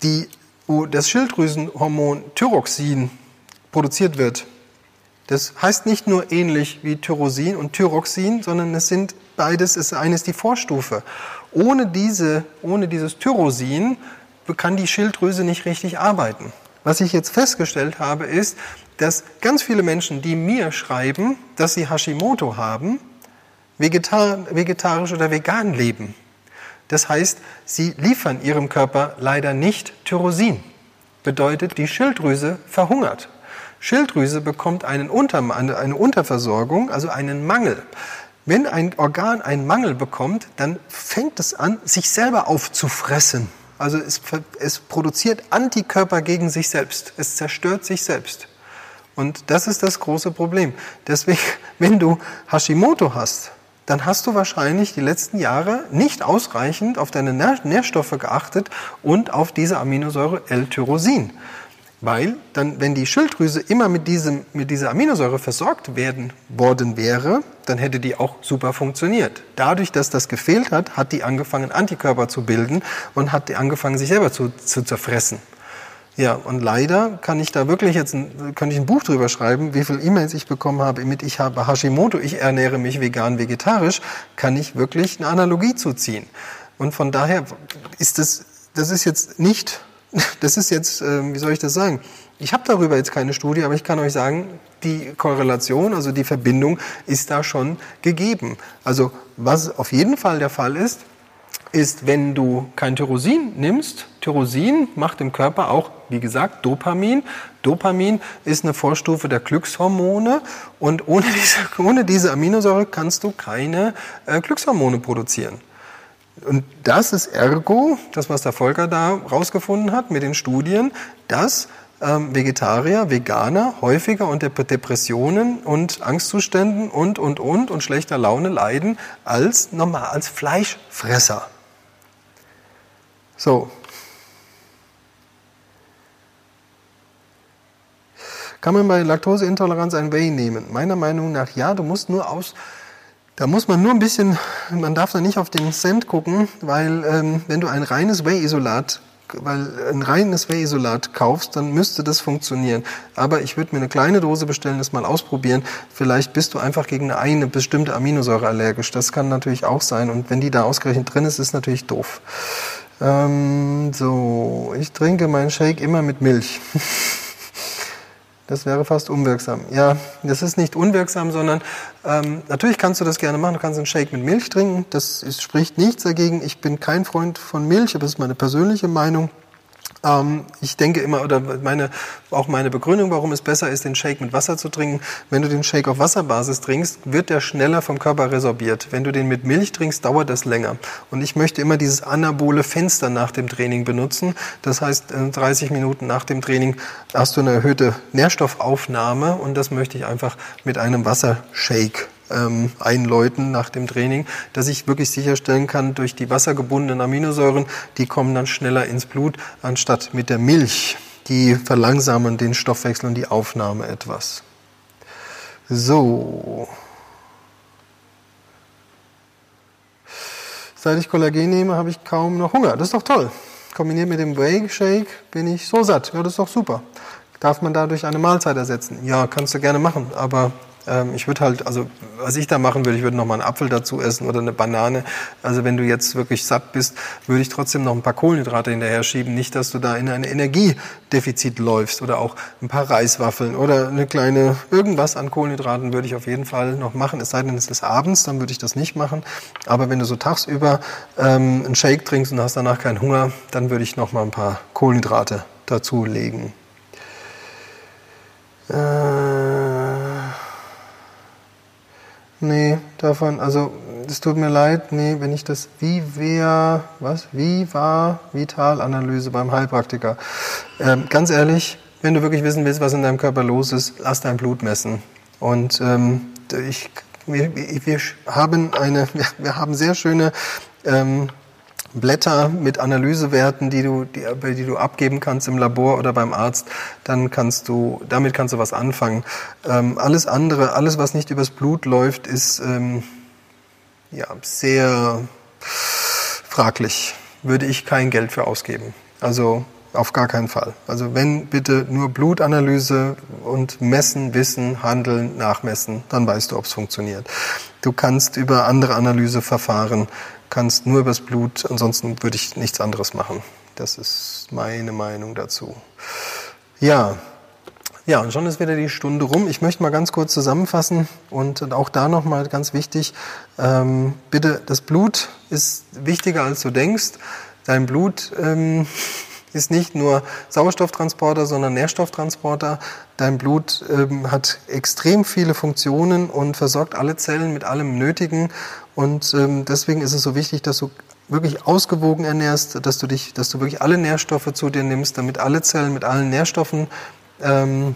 die, wo das Schilddrüsenhormon Thyroxin produziert wird, das heißt nicht nur ähnlich wie Tyrosin und Thyroxin, sondern es sind beides, ist eines die Vorstufe. Ohne, diese, ohne dieses Tyrosin kann die Schilddrüse nicht richtig arbeiten. Was ich jetzt festgestellt habe, ist, dass ganz viele Menschen, die mir schreiben, dass sie Hashimoto haben, vegetar vegetarisch oder vegan leben. Das heißt, sie liefern ihrem Körper leider nicht Tyrosin. Bedeutet, die Schilddrüse verhungert. Schilddrüse bekommt einen Unter, eine Unterversorgung, also einen Mangel. Wenn ein Organ einen Mangel bekommt, dann fängt es an, sich selber aufzufressen. Also es, es produziert Antikörper gegen sich selbst. Es zerstört sich selbst. Und das ist das große Problem. Deswegen, wenn du Hashimoto hast, dann hast du wahrscheinlich die letzten Jahre nicht ausreichend auf deine Nährstoffe geachtet und auf diese Aminosäure L-Tyrosin. Weil dann, wenn die Schilddrüse immer mit, diesem, mit dieser Aminosäure versorgt werden worden wäre, dann hätte die auch super funktioniert. Dadurch, dass das gefehlt hat, hat die angefangen, Antikörper zu bilden und hat die angefangen, sich selber zu, zu zerfressen. Ja, und leider kann ich da wirklich jetzt ein, kann ich ein Buch drüber schreiben, wie viele E-Mails ich bekommen habe mit ich habe Hashimoto, ich ernähre mich vegan, vegetarisch, kann ich wirklich eine Analogie zuziehen. Und von daher ist das, das ist jetzt nicht das ist jetzt, ähm, wie soll ich das sagen? Ich habe darüber jetzt keine Studie, aber ich kann euch sagen, die Korrelation, also die Verbindung ist da schon gegeben. Also was auf jeden Fall der Fall ist, ist, wenn du kein Tyrosin nimmst, Tyrosin macht im Körper auch, wie gesagt, Dopamin. Dopamin ist eine Vorstufe der Glückshormone und ohne diese, ohne diese Aminosäure kannst du keine äh, Glückshormone produzieren. Und das ist ergo, das was der Volker da rausgefunden hat mit den Studien, dass ähm, Vegetarier, Veganer häufiger unter Depressionen und Angstzuständen und, und, und und schlechter Laune leiden als normal, als Fleischfresser. So. Kann man bei Laktoseintoleranz ein Whey nehmen? Meiner Meinung nach ja, du musst nur aus, da muss man nur ein bisschen, man darf da nicht auf den Cent gucken, weil ähm, wenn du ein reines Whey-Isolat weil ein reines Whey-Isolat kaufst, dann müsste das funktionieren. Aber ich würde mir eine kleine Dose bestellen, das mal ausprobieren. Vielleicht bist du einfach gegen eine bestimmte Aminosäure allergisch. Das kann natürlich auch sein. Und wenn die da ausgerechnet drin ist, ist natürlich doof. Ähm, so, ich trinke meinen Shake immer mit Milch. Das wäre fast unwirksam. Ja, das ist nicht unwirksam, sondern ähm, natürlich kannst du das gerne machen. Du kannst einen Shake mit Milch trinken. Das ist, spricht nichts dagegen. Ich bin kein Freund von Milch, aber das ist meine persönliche Meinung. Ähm, ich denke immer, oder meine, auch meine Begründung, warum es besser ist, den Shake mit Wasser zu trinken. Wenn du den Shake auf Wasserbasis trinkst, wird der schneller vom Körper resorbiert. Wenn du den mit Milch trinkst, dauert das länger. Und ich möchte immer dieses anabole Fenster nach dem Training benutzen. Das heißt, 30 Minuten nach dem Training hast du eine erhöhte Nährstoffaufnahme und das möchte ich einfach mit einem Wassershake ähm, einläuten nach dem Training, dass ich wirklich sicherstellen kann, durch die wassergebundenen Aminosäuren, die kommen dann schneller ins Blut, anstatt mit der Milch. die verlangsamen den Stoffwechsel und die Aufnahme etwas. So. Seit ich Kollagen nehme, habe ich kaum noch Hunger. Das ist doch toll. Kombiniert mit dem Whey Shake bin ich so satt. Ja, das ist doch super. Darf man dadurch eine Mahlzeit ersetzen? Ja, kannst du gerne machen, aber ich würde halt, also was ich da machen würde, ich würde noch mal einen Apfel dazu essen oder eine Banane. Also wenn du jetzt wirklich satt bist, würde ich trotzdem noch ein paar Kohlenhydrate hinterher schieben. Nicht, dass du da in ein Energiedefizit läufst oder auch ein paar Reiswaffeln oder eine kleine irgendwas an Kohlenhydraten würde ich auf jeden Fall noch machen. Es sei denn, es ist abends, dann würde ich das nicht machen. Aber wenn du so tagsüber ähm, einen Shake trinkst und hast danach keinen Hunger, dann würde ich noch mal ein paar Kohlenhydrate dazulegen. Äh Nee, davon, also es tut mir leid, nee, wenn ich das wie wer, was, wie war Vitalanalyse beim Heilpraktiker. Ähm, ganz ehrlich, wenn du wirklich wissen willst, was in deinem Körper los ist, lass dein Blut messen. Und ähm, ich, wir, wir haben eine, wir haben sehr schöne ähm, Blätter mit Analysewerten, die du, die, die, du abgeben kannst im Labor oder beim Arzt, dann kannst du, damit kannst du was anfangen. Ähm, alles andere, alles was nicht übers Blut läuft, ist ähm, ja, sehr fraglich. Würde ich kein Geld für ausgeben. Also auf gar keinen Fall. Also wenn bitte nur Blutanalyse und messen, wissen, handeln, nachmessen, dann weißt du, ob es funktioniert. Du kannst über andere Analyseverfahren kannst nur übers Blut, ansonsten würde ich nichts anderes machen. Das ist meine Meinung dazu. Ja, ja, und schon ist wieder die Stunde rum. Ich möchte mal ganz kurz zusammenfassen und auch da nochmal ganz wichtig, ähm, bitte, das Blut ist wichtiger als du denkst. Dein Blut ähm, ist nicht nur Sauerstofftransporter, sondern Nährstofftransporter. Dein Blut ähm, hat extrem viele Funktionen und versorgt alle Zellen mit allem Nötigen. Und ähm, deswegen ist es so wichtig, dass du wirklich ausgewogen ernährst, dass du dich, dass du wirklich alle Nährstoffe zu dir nimmst, damit alle Zellen mit allen Nährstoffen ähm,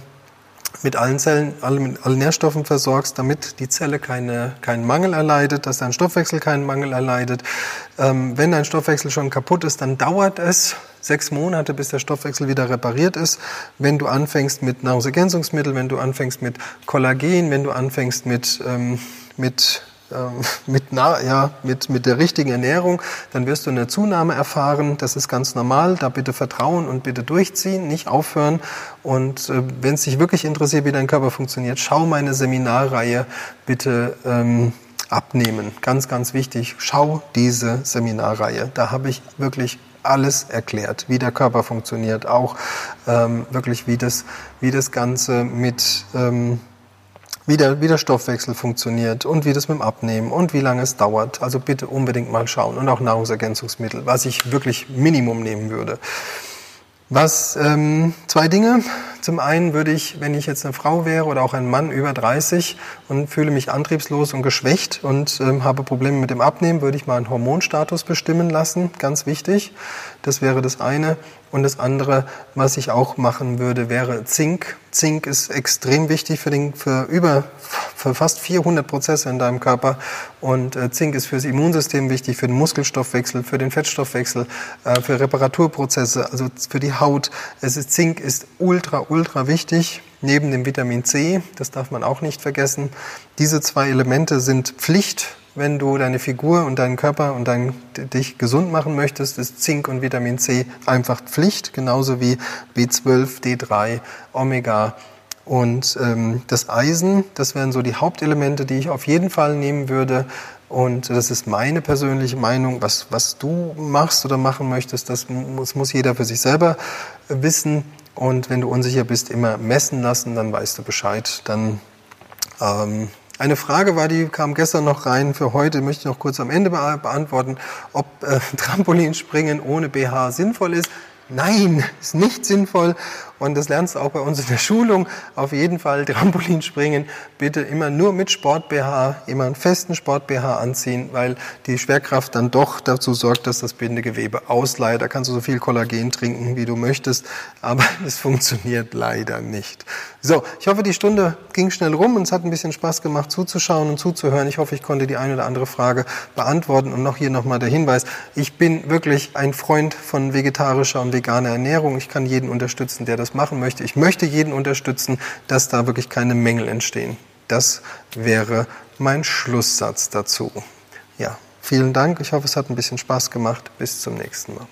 mit allen Zellen, alle, mit allen Nährstoffen versorgst, damit die Zelle keine, keinen Mangel erleidet, dass dein Stoffwechsel keinen Mangel erleidet. Ähm, wenn dein Stoffwechsel schon kaputt ist, dann dauert es sechs Monate, bis der Stoffwechsel wieder repariert ist. Wenn du anfängst mit Nahrungsergänzungsmitteln, wenn du anfängst mit Kollagen, wenn du anfängst mit, ähm, mit mit, na, ja, mit, mit der richtigen Ernährung, dann wirst du eine Zunahme erfahren. Das ist ganz normal. Da bitte vertrauen und bitte durchziehen, nicht aufhören. Und äh, wenn es dich wirklich interessiert, wie dein Körper funktioniert, schau meine Seminarreihe bitte ähm, abnehmen. Ganz, ganz wichtig. Schau diese Seminarreihe. Da habe ich wirklich alles erklärt, wie der Körper funktioniert, auch ähm, wirklich wie das, wie das Ganze mit ähm, wie der, wie der Stoffwechsel funktioniert und wie das mit dem Abnehmen und wie lange es dauert. Also bitte unbedingt mal schauen und auch Nahrungsergänzungsmittel, was ich wirklich Minimum nehmen würde. Was ähm, zwei Dinge. Zum einen würde ich, wenn ich jetzt eine Frau wäre oder auch ein Mann über 30 und fühle mich antriebslos und geschwächt und ähm, habe Probleme mit dem Abnehmen, würde ich mal einen Hormonstatus bestimmen lassen. Ganz wichtig. Das wäre das eine. Und das andere, was ich auch machen würde, wäre Zink. Zink ist extrem wichtig für, den, für über für fast 400 Prozesse in deinem Körper. Und äh, Zink ist fürs Immunsystem wichtig, für den Muskelstoffwechsel, für den Fettstoffwechsel, äh, für Reparaturprozesse, also für die Haut. Es ist, Zink ist ultra, ultra wichtig. Neben dem Vitamin C, das darf man auch nicht vergessen. Diese zwei Elemente sind Pflicht wenn du deine Figur und deinen Körper und dein, dich gesund machen möchtest, ist Zink und Vitamin C einfach Pflicht, genauso wie B12, D3, Omega und ähm, das Eisen. Das wären so die Hauptelemente, die ich auf jeden Fall nehmen würde. Und das ist meine persönliche Meinung. Was, was du machst oder machen möchtest, das muss, muss jeder für sich selber wissen. Und wenn du unsicher bist, immer messen lassen, dann weißt du Bescheid. Dann ähm, eine Frage war, die kam gestern noch rein. Für heute möchte ich noch kurz am Ende beantworten, ob äh, Trampolinspringen ohne BH sinnvoll ist. Nein, ist nicht sinnvoll. Und das lernst du auch bei uns in der Schulung. Auf jeden Fall Trampolinspringen bitte immer nur mit Sport-BH, immer einen festen Sport-BH anziehen, weil die Schwerkraft dann doch dazu sorgt, dass das Bindegewebe ausleiht. Da kannst du so viel Kollagen trinken, wie du möchtest, aber es funktioniert leider nicht. So, ich hoffe, die Stunde ging schnell rum und es hat ein bisschen Spaß gemacht zuzuschauen und zuzuhören. Ich hoffe, ich konnte die eine oder andere Frage beantworten. Und noch hier nochmal der Hinweis, ich bin wirklich ein Freund von vegetarischer und veganer Ernährung. Ich kann jeden unterstützen, der das machen möchte. Ich möchte jeden unterstützen, dass da wirklich keine Mängel entstehen. Das wäre mein Schlusssatz dazu. Ja, vielen Dank. Ich hoffe, es hat ein bisschen Spaß gemacht. Bis zum nächsten Mal.